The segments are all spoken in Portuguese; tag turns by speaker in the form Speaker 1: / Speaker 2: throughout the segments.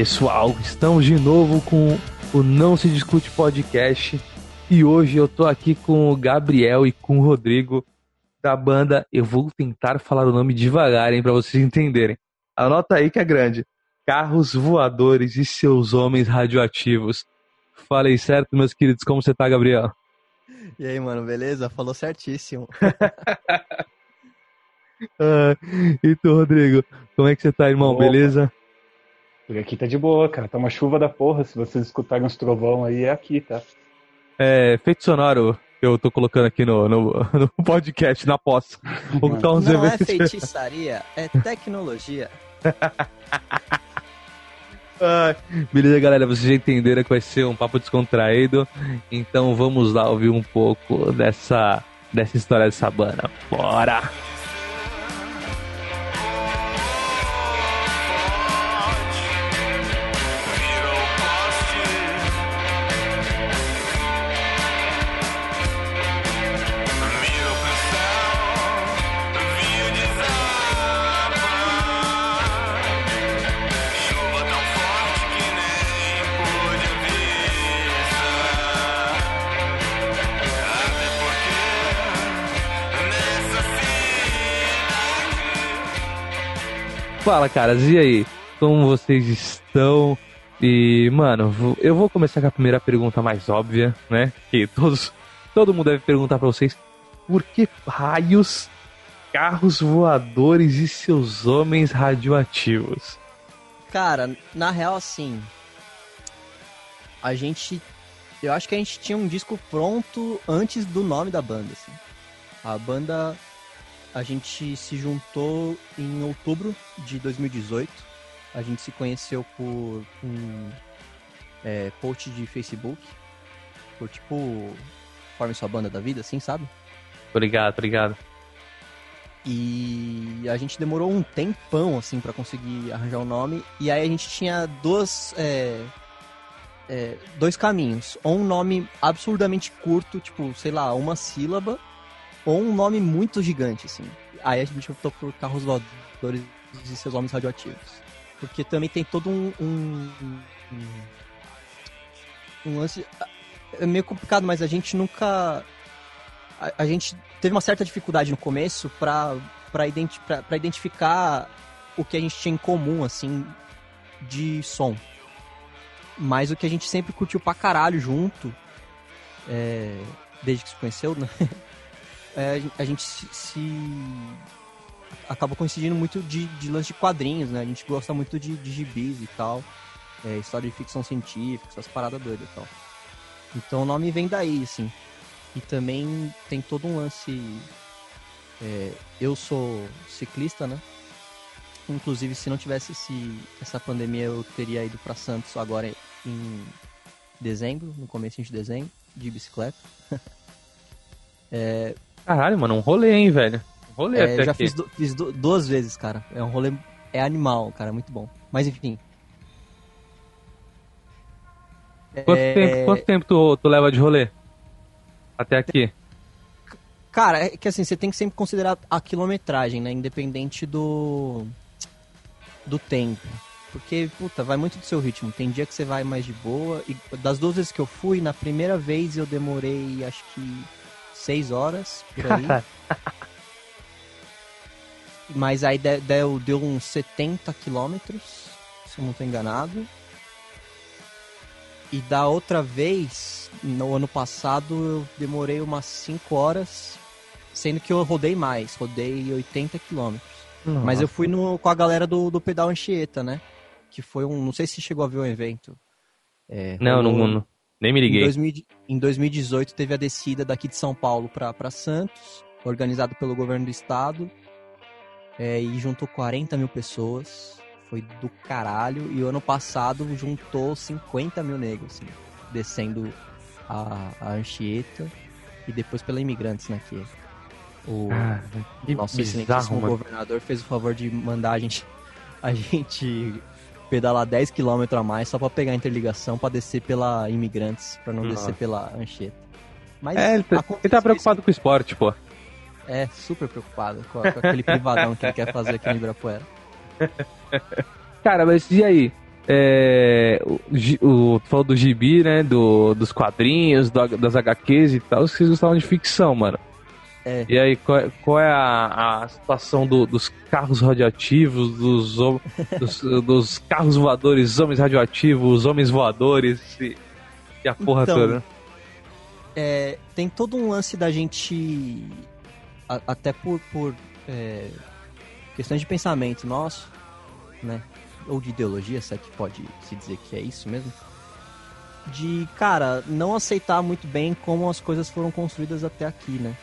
Speaker 1: Pessoal, estamos de novo com o Não Se Discute Podcast e hoje eu tô aqui com o Gabriel e com o Rodrigo da banda. Eu vou tentar falar o nome devagar, hein, pra vocês entenderem. Anota aí que é grande: Carros Voadores e Seus Homens Radioativos. Falei certo, meus queridos, como você tá, Gabriel?
Speaker 2: E aí, mano, beleza? Falou certíssimo.
Speaker 1: ah, e tu, Rodrigo, como é que você tá, irmão?
Speaker 3: Opa.
Speaker 1: Beleza?
Speaker 3: Por aqui tá de boa, cara. Tá uma chuva da porra. Se vocês escutarem uns trovão aí, é aqui, tá?
Speaker 1: É, efeito sonoro que eu tô colocando aqui no, no, no podcast, na pós. Vou colocar uns
Speaker 2: Não é feitiçaria, é tecnologia.
Speaker 1: Ai, beleza, galera? Vocês já entenderam que vai ser um papo descontraído. Então vamos lá ouvir um pouco dessa, dessa história dessa banda. Bora! Fala, caras, e aí? Como vocês estão? E, mano, eu vou começar com a primeira pergunta mais óbvia, né? Que todos, todo mundo deve perguntar pra vocês: por que raios carros voadores e seus homens radioativos?
Speaker 2: Cara, na real, assim. A gente. Eu acho que a gente tinha um disco pronto antes do nome da banda, assim. A banda. A gente se juntou em outubro de 2018. A gente se conheceu por um é, post de Facebook. Por tipo. Forme sua banda da vida, assim, sabe?
Speaker 1: Obrigado, obrigado.
Speaker 2: E a gente demorou um tempão, assim, pra conseguir arranjar o nome. E aí a gente tinha duas. é, é, dois caminhos. Ou um nome absurdamente curto, tipo, sei lá, uma sílaba. Ou um nome muito gigante, assim. Aí a gente optou por Carros Voadores e seus homens radioativos. Porque também tem todo um. um, um, um lance. É meio complicado, mas a gente nunca a, a gente teve uma certa dificuldade no começo pra, pra, identi pra, pra identificar o que a gente tinha em comum, assim, de som. Mas o que a gente sempre curtiu pra caralho junto, é, desde que se conheceu, né? É, a gen- a gente se, se- acabou coincidindo muito de, de lance de quadrinhos, né? A gente gosta muito de, de gibis e tal, é, história de ficção científica, essas paradas doidas e tal. Então o nome vem daí, assim. E também tem todo um lance. é, eu sou ciclista, né? Inclusive, se não tivesse esse, essa pandemia, eu teria ido para Santos agora em dezembro, no começo de dezembro, de bicicleta.
Speaker 1: Caralho, mano, um rolê, hein, velho? Um rolê
Speaker 2: É,
Speaker 1: até
Speaker 2: eu já
Speaker 1: aqui.
Speaker 2: fiz, du- fiz du- duas vezes, cara. É um rolê. É animal, cara, muito bom. Mas enfim.
Speaker 1: Quanto,
Speaker 2: É,
Speaker 1: tempo, quanto tempo tu, tu leva de rolê? Até aqui?
Speaker 2: Cara, é que assim, você tem que sempre considerar a quilometragem, né? Independente do. do tempo. Porque, puta, vai muito do seu ritmo. Tem dia que você vai mais de boa. E das duas vezes que eu fui, na primeira vez eu demorei acho que seis horas por aí. Mas aí de- deu, deu uns 70 quilômetros, se eu não tô enganado. E da outra vez, no ano passado, eu demorei umas 5 horas, sendo que eu rodei mais, rodei 80 quilômetros. Mas eu fui no, com a galera do, do Pedal Anchieta, né? Que foi um. Não sei se chegou a ver o evento. É,
Speaker 1: Não, não,
Speaker 2: rolou-
Speaker 1: não, nem me
Speaker 2: em,
Speaker 1: liguei.
Speaker 2: 2000 em 2018 teve a descida daqui de São Paulo para Santos, organizado pelo governo do estado. é, e juntou 40 mil pessoas. Foi do caralho. E o ano passado juntou 50 mil negros, assim, descendo a, a Anchieta. E depois pela Imigrantes, né? Que o
Speaker 1: Ah, que
Speaker 2: nosso
Speaker 1: bizarro,
Speaker 2: excelentíssimo governador fez o favor de mandar a gente, a gente pedalar 10 km a mais só pra pegar a interligação pra descer pela Imigrantes, pra não
Speaker 1: Nossa.
Speaker 2: descer pela Anchieta. Mas
Speaker 1: É, ele tá, ele tá preocupado com o esporte, pô.
Speaker 2: isso. É, super preocupado com, com aquele privadão que ele quer fazer aqui no Ibirapuera.
Speaker 1: Cara, mas e aí? é, o, o, tu falou do gibi, né? Do, dos quadrinhos, do- das HQs e tal, vocês gostavam de ficção, mano.
Speaker 2: É.
Speaker 1: E aí, qual, é- qual é a, a situação do- dos carros radioativos, dos, dos, dos carros voadores, homens radioativos, homens voadores e, e a porra
Speaker 2: Então,
Speaker 1: toda?
Speaker 2: É, tem todo um lance da gente, a- até por, por é, questões de pensamento nosso, né? Ou de ideologia, se é que pode se dizer que é isso mesmo. De, cara, não aceitar muito bem como as coisas foram construídas até aqui, né?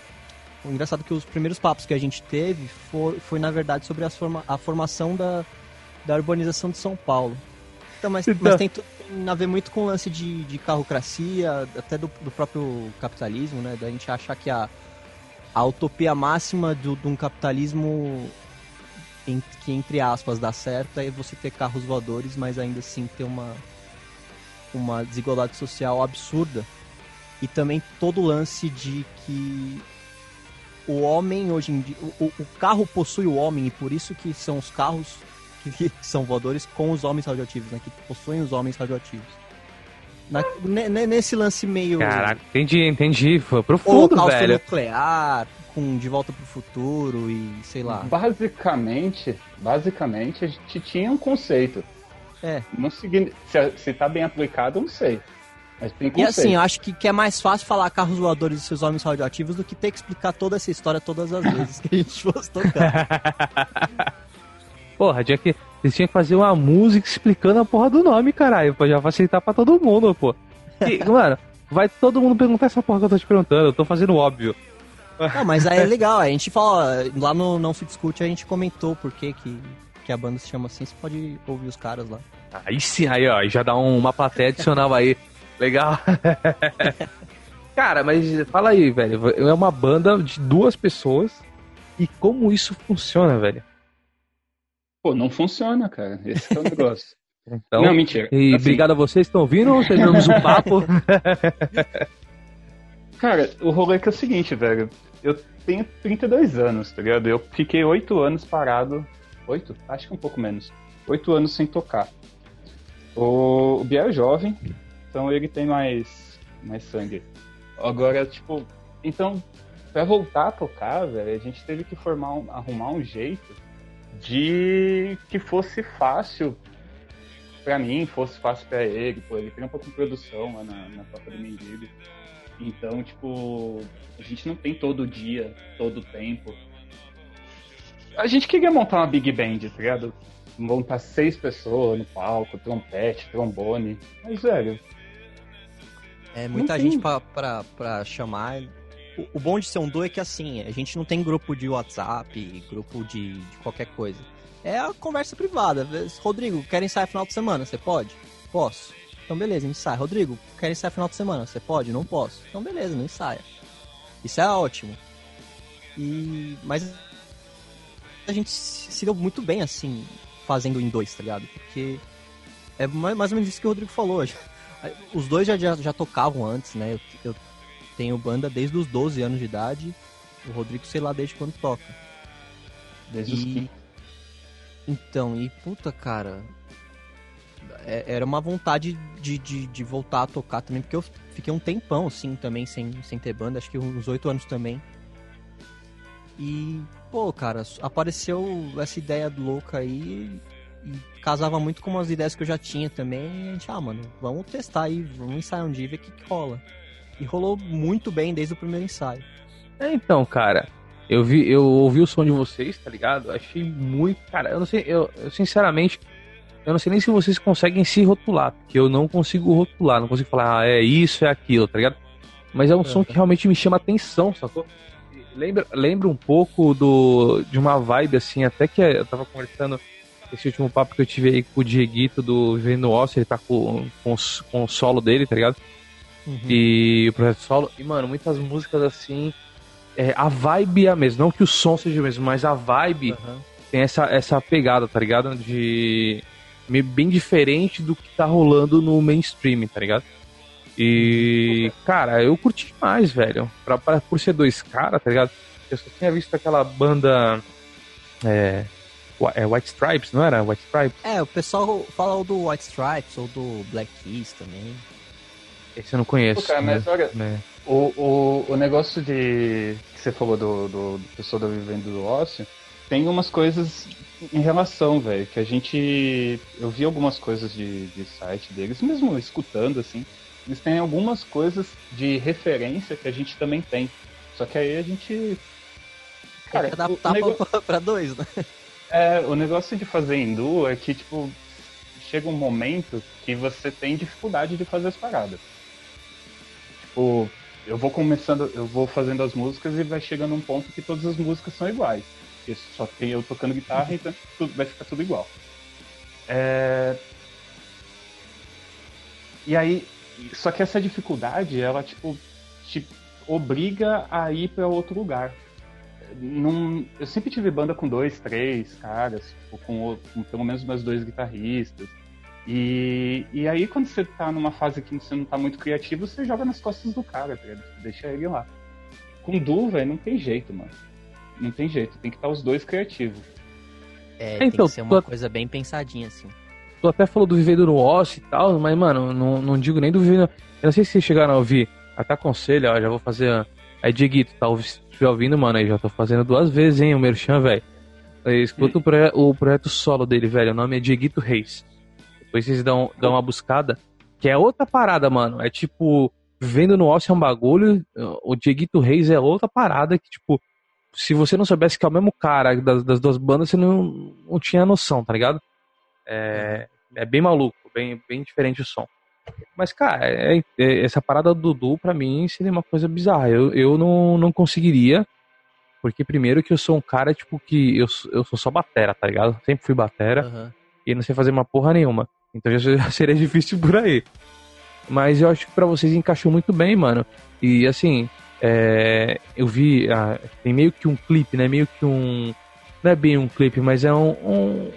Speaker 2: O engraçado é que os primeiros papos que a gente teve foi, foi na verdade, sobre as forma, a formação da, da urbanização de São Paulo. Então, mas,
Speaker 1: Então.
Speaker 2: mas tem, tem a ver muito com o lance de, de carrocracia, até do, do próprio capitalismo, né? Da gente achar que a, a utopia máxima do, de um capitalismo em- que, entre aspas, dá certo é você ter carros voadores, mas ainda assim ter uma, uma desigualdade social absurda. E também todo o lance de que o homem hoje em dia. O, o- carro possui o homem e por isso que são os carros que são voadores com os homens radioativos, né? Que possuem os homens radioativos. Na- ne- ne- nesse lance meio.
Speaker 1: Caraca, entendi, entendi. Foi profundo,
Speaker 2: holocausto
Speaker 1: velho.
Speaker 2: nuclear, com De Volta pro Futuro e sei lá.
Speaker 3: Basicamente, basicamente, a gente tinha um conceito.
Speaker 2: É.
Speaker 3: Não se, se tá bem aplicado, eu não sei.
Speaker 2: E assim, eu acho que, que é mais fácil falar carros voadores e seus homens radioativos do que ter que explicar toda essa história todas as vezes que a gente fosse tocar.
Speaker 1: Porra, tinha que, eles tinham que fazer uma música explicando a porra do nome, caralho, pra já facilitar pra todo mundo, pô. E, mano, vai todo mundo perguntar essa porra que eu tô te perguntando, eu tô fazendo óbvio.
Speaker 2: Não, mas aí é legal, a gente fala, lá no Não Se Discute a gente comentou por que, que, que a banda se chama assim, você pode ouvir os caras lá.
Speaker 1: Aí sim, aí ó, já dá um- uma plateia adicional aí. Legal. Cara, mas fala aí, velho. É uma banda de duas pessoas. E como isso funciona, velho?
Speaker 3: Pô, não funciona, cara. Esse é o negócio.
Speaker 1: Então,
Speaker 3: não, mentira.
Speaker 1: e
Speaker 3: Assim,
Speaker 1: obrigado a vocês que estão ouvindo. Terminamos o papo.
Speaker 3: Cara, o rolê é que é o seguinte, velho. Eu tenho 32 anos, tá ligado? Eu fiquei 8 anos parado. 8? Acho que um pouco menos. 8 anos sem tocar. O, o Biel é jovem, então ele tem mais, mais sangue. Agora, tipo, então, pra voltar a tocar, velho, a gente teve que formar um- arrumar um jeito de que fosse fácil pra mim, fosse fácil pra ele, pô, ele trampa com produção lá na, na Toca do Mendigo. Então, tipo, a gente não tem todo dia, todo tempo. A gente queria montar uma big band, tá ligado? Montar seis pessoas no palco, trompete, trombone. Mas, velho,
Speaker 2: É muita
Speaker 3: Não
Speaker 2: gente pra, pra, pra chamar. O, o bom de ser um duo é que assim, a gente não tem grupo de WhatsApp, grupo de, de qualquer coisa. É a conversa privada. Rodrigo, quer ensaiar final de semana? Você pode? Posso. Então beleza, ensaia. Rodrigo, quer ensaiar final de semana? Você pode? Não posso. Então beleza, não ensaia. Isso é ótimo. E. Mas a gente se deu muito bem assim, fazendo em dois, tá ligado? Porque é mais mais ou menos isso que o Rodrigo falou. Os dois já, já, já tocavam antes, né? Eu, eu tenho banda desde os 12 anos de idade. O Rodrigo, sei lá, desde quando toca.
Speaker 3: desde os
Speaker 2: E...
Speaker 3: 15.
Speaker 2: Então, e puta, cara. é- Era uma vontade de, de, de voltar a tocar também, porque eu fiquei um tempão, assim, também, sem, sem ter banda, acho que uns oito anos também. E, pô, cara, apareceu essa ideia louca aí casava muito com umas ideias que eu já tinha também. E a gente, ah, mano, vamos testar aí, vamos ensaiar um dia e ver o que, que rola. E rolou muito bem desde o primeiro ensaio.
Speaker 1: É, então, cara, eu vi, eu ouvi o som de vocês, tá ligado? Achei muito, cara, eu não sei, eu, eu, sinceramente, eu não sei nem se vocês conseguem se rotular, porque eu não consigo rotular, não consigo falar, ah, é isso, é aquilo, tá ligado? Mas é um som que realmente me chama atenção, sacou? Lembra, lembra um pouco do de uma vibe assim, até que eu tava conversando esse último papo que eu tive aí com o Dieguito do Vivendo Ócio, ele tá com, com, com o solo dele, tá ligado? E o projeto solo. E, mano, muitas músicas assim. é, a vibe é a mesma. Não que o som seja o mesmo, mas a vibe
Speaker 2: Aham.
Speaker 1: tem essa, essa pegada, tá ligado? De. bem diferente do que tá rolando no mainstream, tá ligado? E. Cara, eu curti mais, velho. Pra, pra- por ser dois caras, tá ligado? Eu só tinha visto aquela banda. É. É White Stripes, não era? White Stripes?
Speaker 2: É, o pessoal fala do White Stripes ou do Black Keys também.
Speaker 1: Esse eu não conheço.
Speaker 3: Pô, cara, mas
Speaker 1: né?
Speaker 3: olha,
Speaker 1: Né.
Speaker 3: O, o, o negócio de. que você falou do, do, do pessoal da Vivendo do Ócio, tem umas coisas em relação, velho, que a gente. Eu vi algumas coisas de, de site deles, mesmo escutando, assim. Eles têm algumas coisas de referência que a gente também tem. Só que aí a gente. Cara,
Speaker 2: Tem que adaptar pra, pra dois, né?
Speaker 3: É, o negócio de fazer duo é que, tipo, chega um momento que você tem dificuldade de fazer as paradas. Tipo, eu vou começando, eu vou fazendo as músicas e vai chegando um ponto que todas as músicas são iguais. Porque só tem eu tocando guitarra, então tudo, vai ficar tudo igual. É... E aí, só que essa dificuldade, ela, tipo, te obriga a ir pra outro lugar não, eu sempre tive banda com dois, três caras, tipo, com, com pelo menos meus dois guitarristas. E, e aí, quando você tá numa fase que você não tá muito criativo, você joga nas costas do cara, tá? Deixa ele lá. Com Du, velho, não tem jeito, mano. Não tem jeito, tem que estar os dois criativos.
Speaker 2: É, tem
Speaker 1: Então,
Speaker 2: que ser uma
Speaker 1: tu-
Speaker 2: coisa bem pensadinha, assim.
Speaker 1: Tu até falou do Vivendo no Ócio e tal, mas, mano, não, não digo nem do Vivendo. Eu não sei se vocês chegaram a ouvir. Até aconselho, ó, já vou fazer. Aí, Dieguito, tá ouvindo, mano, aí já tô fazendo duas vezes, hein, o Merchan, velho. Escuta o, o projeto solo dele, velho. O nome é Dieguito Reis. Depois vocês dão, dão uma buscada. Que é outra parada, mano. É tipo, Vivendo no Ócio é um bagulho. O Dieguito Reis é outra parada que, tipo, se você não soubesse que é o mesmo cara das, das duas bandas, você não, não tinha noção, tá ligado? É, é bem maluco, bem, bem diferente o som. Mas, cara, é- é- essa parada do Dudu, pra mim, seria uma coisa bizarra. Eu, eu não, não conseguiria, porque primeiro que eu sou um cara, tipo, que eu, sou- eu sou só batera, tá ligado? Sempre fui batera
Speaker 2: Aham.
Speaker 1: e não sei fazer uma porra nenhuma. Então já, já seria difícil por aí. Mas eu acho que pra vocês encaixou muito bem, mano. E assim, é, eu vi. ah, tem meio que um clipe, né? Meio que um. Não é bem um clipe, mas é um. um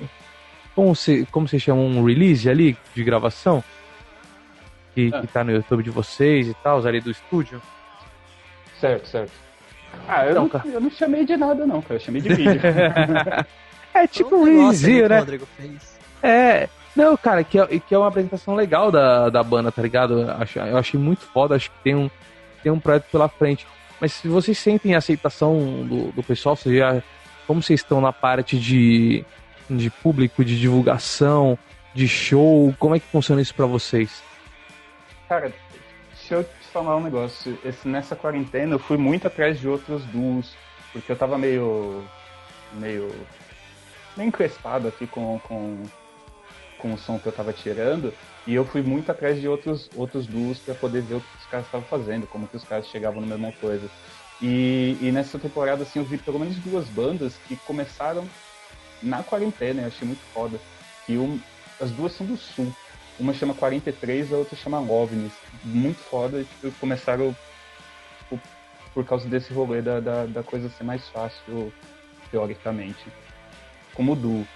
Speaker 1: como, se, como se chama? Um release ali de gravação? Que,
Speaker 3: Ah.
Speaker 1: que tá no YouTube de vocês e tal, ali do estúdio.
Speaker 3: Certo, certo. Ah, eu,
Speaker 1: Então,
Speaker 3: não, eu não chamei de nada, não, cara. Eu chamei de vídeo.
Speaker 1: é tipo um
Speaker 2: o
Speaker 1: né? É. Não, cara, que é, que é uma apresentação legal da, da banda, tá ligado? Eu acho- eu achei muito foda, acho que tem um, tem um projeto pela frente. Mas se vocês sentem a aceitação do, do pessoal, você já, como vocês estão na parte de, de público, de divulgação, de show, como é que funciona isso pra vocês?
Speaker 3: Cara, deixa eu te falar um negócio. Esse, nessa quarentena eu fui muito atrás de outros duos, porque eu tava meio. meio. meio encrespado aqui com, com, com o som que eu tava tirando. E eu fui muito atrás de outros, outros duos pra poder ver o que os caras estavam fazendo, como que os caras chegavam na mesma coisa. E, e nessa temporada, assim, eu vi pelo menos duas bandas que começaram na quarentena, eu achei muito foda. Que um, as duas são do sul. Uma chama 43, a outra chama Lovnis. Muito foda, e tipo, começaram por, por causa desse rolê da, da, da coisa ser mais fácil, teoricamente. Como o duo.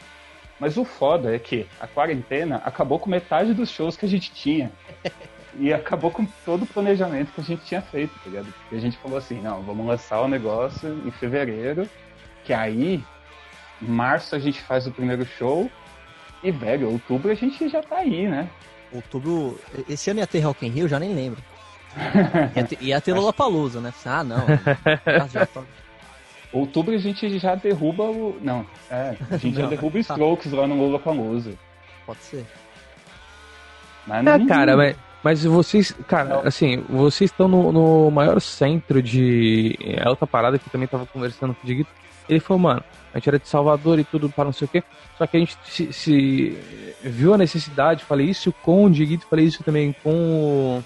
Speaker 3: Mas o foda é que a quarentena acabou com metade dos shows que a gente tinha. E acabou com todo o planejamento que a gente tinha feito, tá ligado? Porque a gente falou assim, não, vamos lançar o negócio em fevereiro, que aí, em março a gente faz o primeiro show, e, velho, outubro a gente já tá aí, né?
Speaker 2: Outubro. Esse ano ia ter Rock in Rio, já nem lembro. Ia ter, ia ter Lollapalooza, né? Ah, não. Ah, já tô-
Speaker 3: Outubro a gente já derruba o. Não, é, a gente já
Speaker 2: Não.
Speaker 3: derruba os Strokes lá no Lula Palusa.
Speaker 2: Pode ser.
Speaker 3: Mas
Speaker 1: É,
Speaker 3: não-
Speaker 1: cara, mas, mas vocês, cara,
Speaker 3: Não.
Speaker 1: assim, vocês estão no, no maior centro de. É outra parada que eu também tava conversando com o Diguito. Ele falou, mano, a gente era de Salvador e tudo para não sei o quê. Só que a gente se, se viu a necessidade, falei isso com o Diguito, falei isso também com o,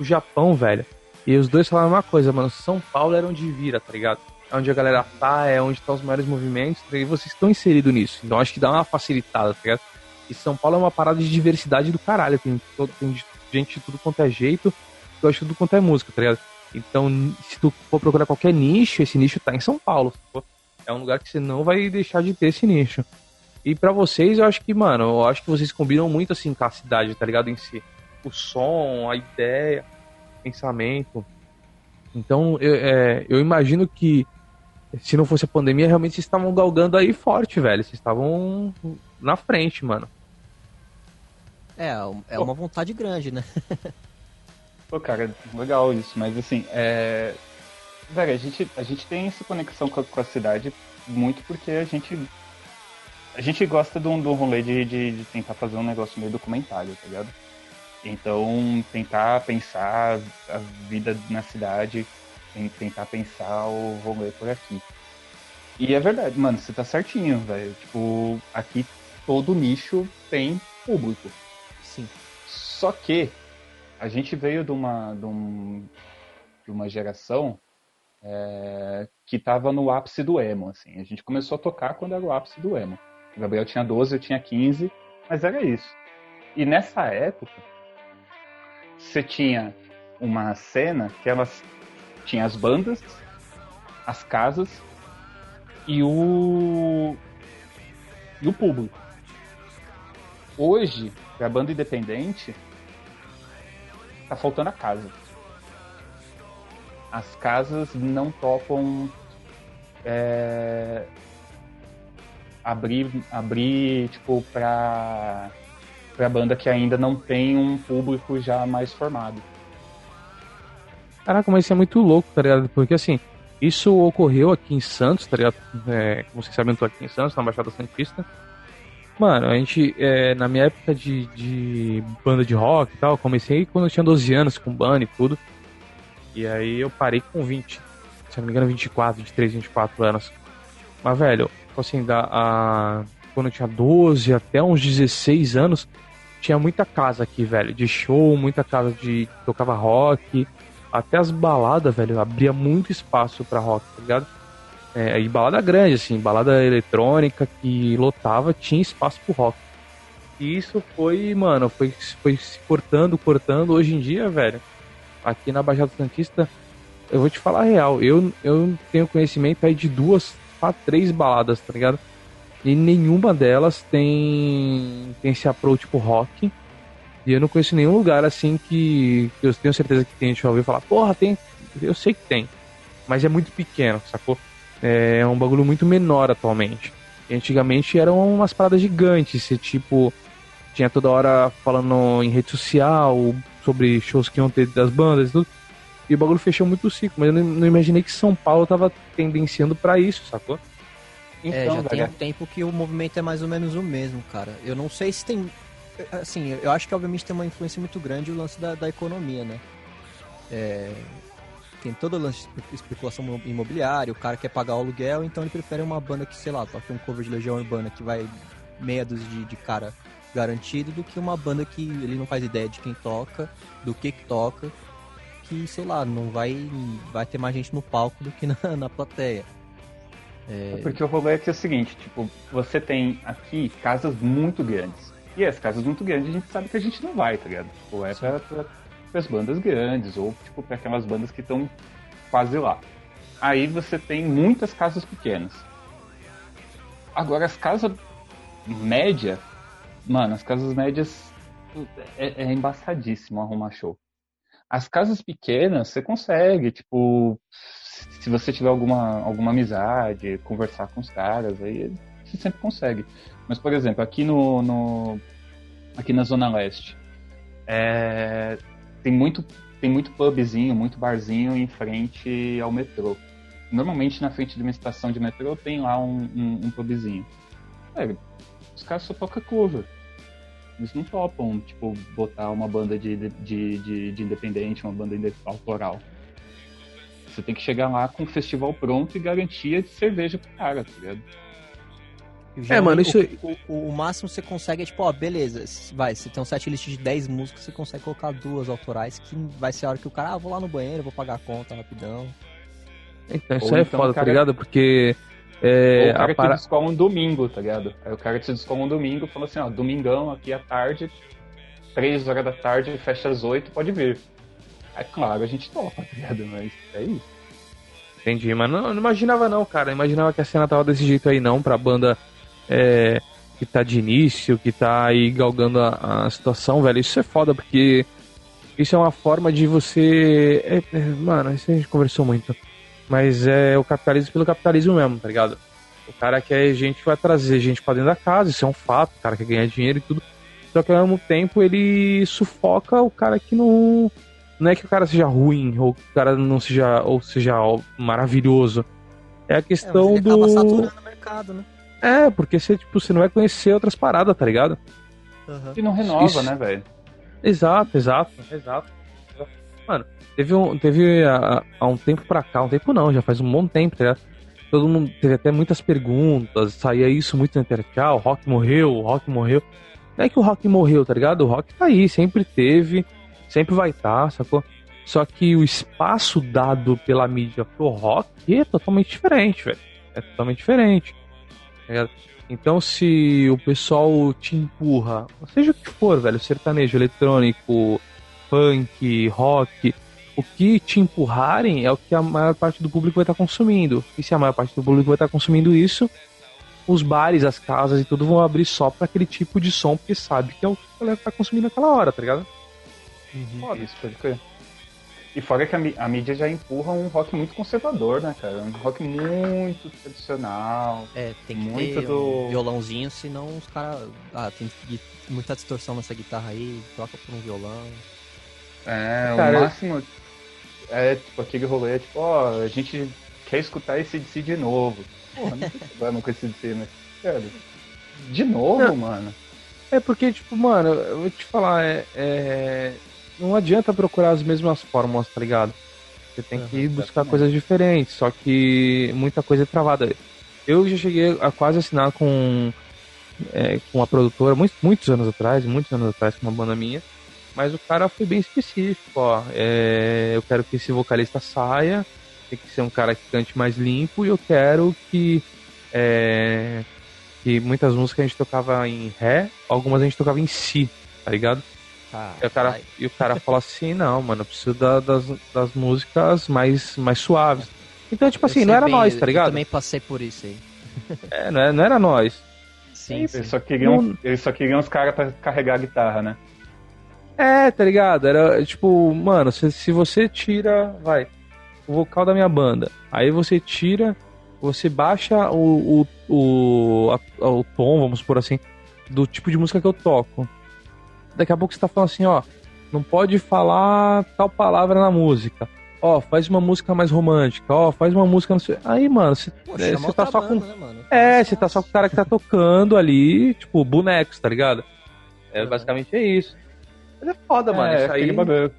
Speaker 1: o Japão, velho. E os dois falaram uma coisa, mano, São Paulo era onde vira, tá ligado? É onde a galera tá, é onde estão os maiores movimentos, e vocês estão inseridos nisso. Então acho que dá uma facilitada, tá ligado? E São Paulo é uma parada de diversidade do caralho. Tem, todo- tem gente de tudo quanto é jeito, eu acho tudo quanto é música, tá ligado? Então, se tu for procurar qualquer nicho, esse nicho tá em São Paulo. É um lugar que você não vai deixar de ter esse nicho. E pra vocês, eu acho que, mano, eu acho que vocês combinam muito assim com a cidade, tá ligado? Em si. O som, a ideia, o pensamento. Então, eu, é, eu imagino que se não fosse a pandemia, realmente vocês estavam galgando aí forte, velho. Vocês estavam na frente, mano.
Speaker 2: É, é uma vontade grande, né?
Speaker 3: Pô, cara, legal isso, mas assim, é. Velho, a gente, a gente tem essa conexão com a, com a cidade muito porque a gente. A gente gosta de um, de um rolê de, de, de tentar fazer um negócio meio documentário, tá ligado? Então, tentar pensar a vida na cidade, tentar pensar o rolê por aqui. E é verdade, mano, você tá certinho, velho. Tipo, aqui todo nicho tem público.
Speaker 2: Sim.
Speaker 3: Só que a gente veio de uma, de um- de uma geração é, que tava no ápice do emo, assim. A gente começou a tocar quando era o ápice do emo. O Gabriel tinha 12, eu tinha 15, mas era isso. E nessa época, você tinha uma cena que elas tinha as bandas, as casas e o e o público. Hoje, pra banda independente, tá faltando a casa. As casas não topam é, abrir, abrir tipo, pra, pra banda que ainda não tem um público já mais formado.
Speaker 1: Caraca, mas isso é muito louco, tá ligado? Porque assim, isso ocorreu aqui em Santos, tá ligado? É, como vocês sabem, eu tô aqui em Santos, na Baixada Santista. Mano, a gente, é, na minha época de, de banda de rock e tal, comecei quando eu tinha 12 anos com banda e tudo. E aí eu parei com 20, se não me engano, 24, 23, 24 anos. Mas, velho, tipo assim, da, a, quando eu tinha 12 até uns 16 anos, tinha muita casa aqui, velho, de show, muita casa de tocava rock. Até as baladas, velho, abria muito espaço pra rock, tá ligado? É, e balada grande, assim, balada eletrônica que lotava, tinha espaço pro rock. E isso foi, mano, foi, foi se cortando, cortando. Hoje em dia, velho, aqui na Baixada Santista, eu vou te falar a real, eu, eu tenho conhecimento aí de duas a três baladas, tá ligado? E nenhuma delas tem, tem esse approach pro rock. E eu não conheço nenhum lugar assim que, que eu tenho certeza que tem. Deixa eu ouvir falar, porra, tem. Eu sei que tem. Mas é muito pequeno, sacou? É um bagulho muito menor atualmente. Antigamente eram umas paradas gigantes. Você, tipo, tinha toda hora falando em rede social sobre shows que iam ter das bandas e tudo. E o bagulho fechou muito o ciclo. Mas eu não, não imaginei que São Paulo tava tendenciando pra isso, sacou?
Speaker 2: é,
Speaker 3: Então,
Speaker 2: já tem
Speaker 3: velho,
Speaker 2: um tempo que o movimento é mais ou menos o mesmo, cara. Eu não sei se tem. Assim, eu acho que obviamente tem uma influência muito grande o lance da, da economia, né? É, tem todo o lance de especulação imobiliária, o cara quer pagar o aluguel, então ele prefere uma banda que, sei lá, toque um cover de Legião Urbana que vai meia dúzia de, de cara garantido, do que uma banda que ele não faz ideia de quem toca, do que que toca, que, sei lá, não vai, vai ter mais gente no palco do que na, na plateia.
Speaker 3: Porque o rolê é que é o seguinte, tipo, você tem aqui casas muito grandes. E as casas muito grandes a gente sabe que a gente não vai, tá ligado? Tipo, é pra, pra, pras bandas grandes, ou tipo, pra aquelas bandas que estão quase lá. Aí você tem muitas casas pequenas. Agora as casas média, mano, as casas médias é, é embaçadíssimo arrumar show. As casas pequenas você consegue, tipo, se você tiver alguma, alguma amizade, conversar com os caras, aí você sempre consegue. Mas, por exemplo, aqui no, no aqui na Zona Leste, é, tem muito tem muito pubzinho, muito barzinho em frente ao metrô. Normalmente na frente de uma estação de metrô tem lá um, um, um pubzinho. É, os caras só tocam cover. Eles não topam, tipo, botar uma banda de, de, de, de independente, uma banda autoral. Você tem que chegar lá com o festival pronto e garantia de cerveja pro cara, tá ligado?
Speaker 1: É, mano, isso-
Speaker 2: O, o- o máximo que você consegue é tipo, ó, beleza, vai, você tem um set list de 10 músicas, você consegue colocar duas autorais, que vai ser a hora que o cara, ah, vou lá no banheiro, vou pagar a conta rapidão.
Speaker 1: Então, isso
Speaker 3: Ou
Speaker 1: aí é
Speaker 3: então
Speaker 1: foda,
Speaker 3: o cara-
Speaker 1: tá ligado? Porque. É,
Speaker 3: Ou o cara
Speaker 1: a para...
Speaker 3: te descola um domingo, tá ligado? Aí o cara te descola um domingo e fala assim, ó, domingão aqui à tarde, três horas da tarde, fecha às oito, pode vir. É claro, a gente topa, tá ligado? Mas é isso.
Speaker 1: Entendi, mas não, não imaginava não, cara. Imaginava que a cena tava desse jeito aí não, pra banda é, que tá de início, que tá aí galgando a, a situação, velho. Isso é foda, porque isso é uma forma de você. é, é, mano, isso a gente conversou muito. mas é o capitalismo pelo capitalismo mesmo, tá ligado? O cara quer gente vai trazer gente pra dentro da casa, isso é um fato, o cara quer ganhar dinheiro e tudo. Só que ao mesmo tempo ele sufoca o cara que não. Não é que o cara seja ruim, ou que o cara não seja. ou seja ó, maravilhoso. É a
Speaker 2: É,
Speaker 1: questão
Speaker 2: acaba
Speaker 1: do.
Speaker 2: mercado, né?
Speaker 1: É, porque você, tipo, você não vai conhecer outras paradas, tá ligado?
Speaker 2: Aham.
Speaker 3: E não renova,
Speaker 1: Isso.
Speaker 3: né, velho?
Speaker 1: Exato, exato, exato. Mano, teve um, teve há, há um tempo pra cá, um tempo não, já faz um bom tempo, tá ligado? Todo mundo teve até muitas perguntas, saía isso muito na internet. Ah, o rock morreu, o rock morreu. Não é que o rock morreu, tá ligado? O rock tá aí, sempre teve, sempre vai estar, tá, sacou? Só que o espaço dado pela mídia pro rock é totalmente diferente, velho. É totalmente diferente. Tá ligado? Então, se o pessoal te empurra, seja o que for, velho, sertanejo, eletrônico, funk, rock, o que te empurrarem é o que a maior parte do público vai estar consumindo. E se a maior parte do público vai estar consumindo isso, os bares, as casas e tudo vão abrir só pra aquele tipo de som, porque sabe que é o que a galera tá consumindo naquela hora, tá ligado? Foda.
Speaker 3: Isso, pode crer. E fora que a, a mídia já empurra um rock muito conservador, né, cara? Um rock muito tradicional.
Speaker 2: É, tem que
Speaker 3: Muito
Speaker 2: ter
Speaker 3: do-
Speaker 2: um violãozinho, senão os caras. Ah, tem muita distorção nessa guitarra aí, troca por um violão.
Speaker 3: É,
Speaker 1: Cara,
Speaker 3: o máximo é tipo aquele rolê, tipo, ó, a gente quer escutar esse DC de novo. Porra, não tem problema com esse DC, mas, cara, de novo,
Speaker 1: Não.
Speaker 3: mano.
Speaker 1: É porque, tipo, mano, eu vou te falar, é, é- não adianta procurar as mesmas fórmulas, tá ligado? Você tem que buscar coisas diferentes, só que muita coisa é travada. Eu já cheguei a quase assinar com, é, com uma produtora, muitos, muitos anos atrás, muitos anos atrás, com uma banda minha, mas o cara foi bem específico, ó. é, eu quero que esse vocalista saia, tem que ser um cara que cante mais limpo, e eu quero que é, que muitas músicas a gente tocava em ré, algumas a gente tocava em si, tá ligado?
Speaker 2: Ah,
Speaker 1: E o cara, e o cara fala assim, não, mano, eu preciso da- das, das músicas mais, mais suaves. Então, tipo
Speaker 2: eu
Speaker 1: assim, não era
Speaker 2: bem,
Speaker 1: nós, tá
Speaker 2: Eu
Speaker 1: ligado?
Speaker 2: também passei por isso aí.
Speaker 1: É, não, é- não era nós.
Speaker 2: Sim, sim.
Speaker 3: Eles só queriam,
Speaker 1: Não-
Speaker 3: eles só queriam os caras pra carregar a guitarra, né?
Speaker 1: É, tá ligado? Era tipo, mano, se, se você tira, vai, o vocal da minha banda, aí você tira, você baixa o, o, o, a- o tom, vamos por assim, do tipo de música que eu toco. Daqui a pouco você tá falando assim, ó, não pode falar tal palavra na música. Ó, faz uma música mais romântica, ó, faz uma música. Não sei... Aí, mano, você, é,
Speaker 2: outra
Speaker 1: tá só com.
Speaker 2: banda, né, mano?
Speaker 1: É, você tá só com o cara que tá tocando ali, tipo, bonecos, tá ligado? É, basicamente é isso. Mas é foda, mano.
Speaker 3: é,
Speaker 1: Isso aí.
Speaker 3: bagulho.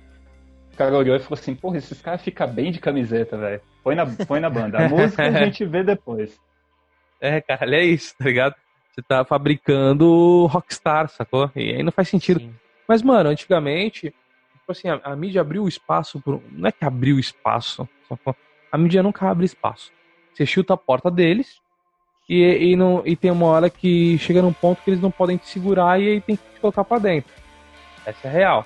Speaker 3: O cara olhou e falou assim, porra, esses caras ficam bem de camiseta, velho. Põe na, põe na banda. A música a gente vê depois.
Speaker 1: É, cara, é isso, tá ligado? Você tá fabricando rockstar, sacou? E aí não faz sentido.
Speaker 2: Sim.
Speaker 1: Mas, mano, antigamente, tipo assim, a, a mídia abriu espaço pro. Não é que abriu espaço, sacou? A mídia nunca abre espaço. Você chuta a porta deles e, e, não, e tem uma hora que chega num ponto que eles não podem te segurar e aí tem que te colocar pra dentro. Essa é real.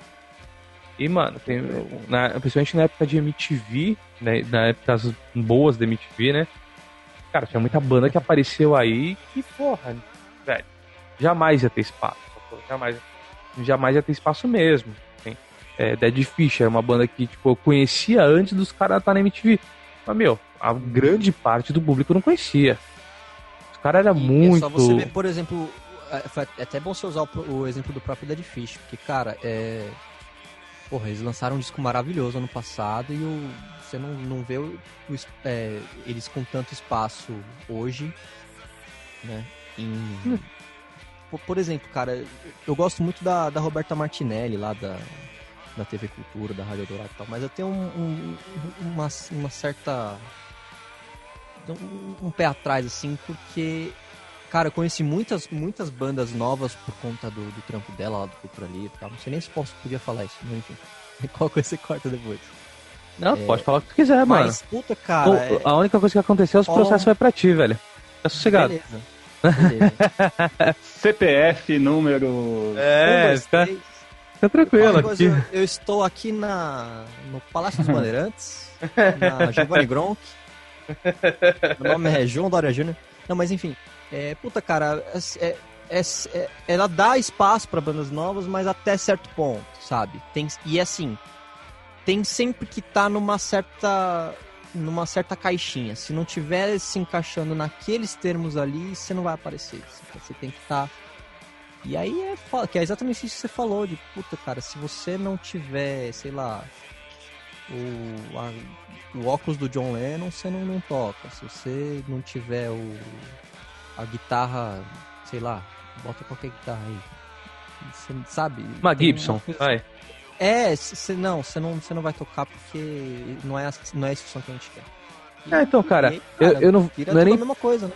Speaker 1: E, mano, tem, na, principalmente na época de MTV, né, na época das boas da MTV, né? Cara, tinha muita banda que apareceu aí que, porra, velho, jamais ia ter espaço. Jamais, jamais ia ter espaço mesmo. assim. É, Dead Fish era uma banda que, tipo, eu conhecia antes dos caras estar na MTV. Mas, meu, a grande parte do público não conhecia. Os caras eram muito.
Speaker 2: É só você ver, por exemplo, é, até bom você usar o, o exemplo do próprio Dead Fish, porque, cara, é. Porra, eles lançaram um disco maravilhoso ano passado e o, você não, não vê o, o é, eles com tanto espaço hoje, né? Em... Por, exemplo, cara, eu gosto muito da, da Roberta Martinelli lá da, da TV Cultura, da Rádio Dourado e tal, mas eu tenho um- um- uma, uma certa um, um pé atrás, assim, porque, cara, eu conheci muitas, muitas bandas novas por conta do, do trampo dela lá do Cultura Livre e tal. Não sei nem se posso, podia falar isso, mas enfim. Qual coisa você corta depois?
Speaker 1: Não, pode falar o que tu quiser, mano.
Speaker 2: mas, puta, cara.
Speaker 1: O-
Speaker 2: é-
Speaker 1: A única coisa que aconteceu é os processos vai pra ti, velho. Tá sossegado.
Speaker 2: Beleza.
Speaker 3: CPF, número.
Speaker 1: É, fica,
Speaker 2: três.
Speaker 1: fica tranquilo aqui.
Speaker 2: eu, eu estou aqui na, no Palácio dos Bandeirantes, na Giovanni Gronk. Meu nome é João Dória Júnior. Não, mas enfim. É, puta, cara, é, é- é- ela dá espaço pra bandas novas, mas até certo ponto, sabe? Tem, e assim, tem sempre que estar numa certa numa certa caixinha. Se não tiver se encaixando naqueles termos ali, você não vai aparecer. Você tem que estar. E aí é foda, que é exatamente isso que você falou, de puta, cara, se você não tiver, sei lá, o, a- o óculos do John Lennon, você não, não toca. Se você não tiver o, a guitarra, sei lá, bota qualquer guitarra aí. Você sabe?
Speaker 1: Uma Gibson, vai.
Speaker 2: É, cê, não, você não, você não vai tocar porque não é, a- não é esse som que a gente quer.
Speaker 1: É, então, cara,
Speaker 2: E,
Speaker 1: eu, eu não, não é nem
Speaker 2: a mesma coisa, né?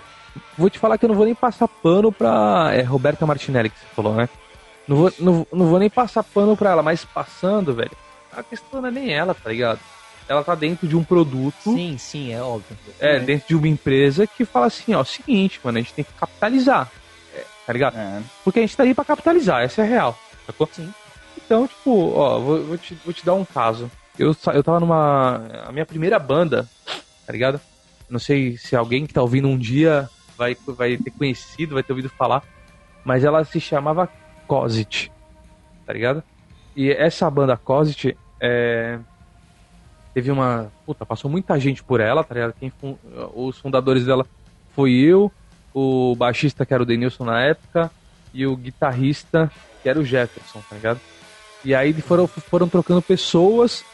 Speaker 1: vou te falar que eu não vou nem passar pano pra é, Roberta Martinelli, que você falou, né? Não vou, não, não vou nem passar pano pra ela, mas passando, velho, a questão não é nem ela, tá ligado? Ela tá dentro de um produto,
Speaker 2: Sim, sim, é óbvio.
Speaker 1: é, dentro de uma empresa que fala assim, ó, seguinte, mano, a gente tem que capitalizar, é, tá ligado?
Speaker 3: É.
Speaker 1: Porque a gente tá aí pra capitalizar, essa é a real, sacou?
Speaker 2: Sim.
Speaker 1: Então, tipo, ó, vou, vou te, vou te dar um caso. Eu, eu tava numa. A minha primeira banda, tá ligado? Não sei se alguém que tá ouvindo um dia vai, vai ter conhecido, vai ter ouvido falar. Mas ela se chamava Cosit, tá ligado? E essa banda Cosit é, teve uma. Puta, passou muita gente por ela, tá ligado? Quem os fundadores dela foi eu, o baixista que era o Denilson na época, e o guitarrista que era o Jefferson, tá ligado? E aí foram, foram trocando pessoas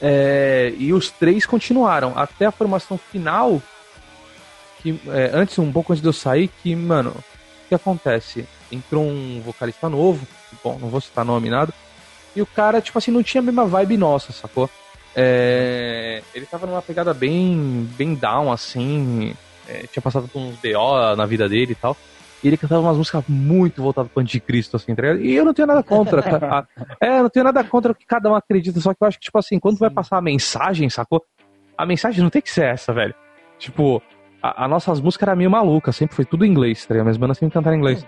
Speaker 1: é, e os três continuaram até a formação final. Que, é, antes, um pouco antes de eu sair, que, mano, o que acontece? Entrou um vocalista novo, bom, não vou citar nome nada, e o cara, tipo assim, não tinha a mesma vibe nossa, sacou? É, ele tava numa pegada bem, bem down, assim, é, tinha passado por uns BO na vida dele e tal. E ele cantava umas músicas muito voltadas pro anticristo, assim, tá ligado? E eu não tenho nada contra. ca- a- é, não tenho nada contra o que cada um acredita, só que eu acho que, tipo assim, quando vai passar a mensagem, sacou? A mensagem não tem que ser essa, velho. Tipo, a, a nossas músicas era meio maluca, sempre foi tudo em inglês, tá ligado? Minhas bandas sempre cantaram em inglês.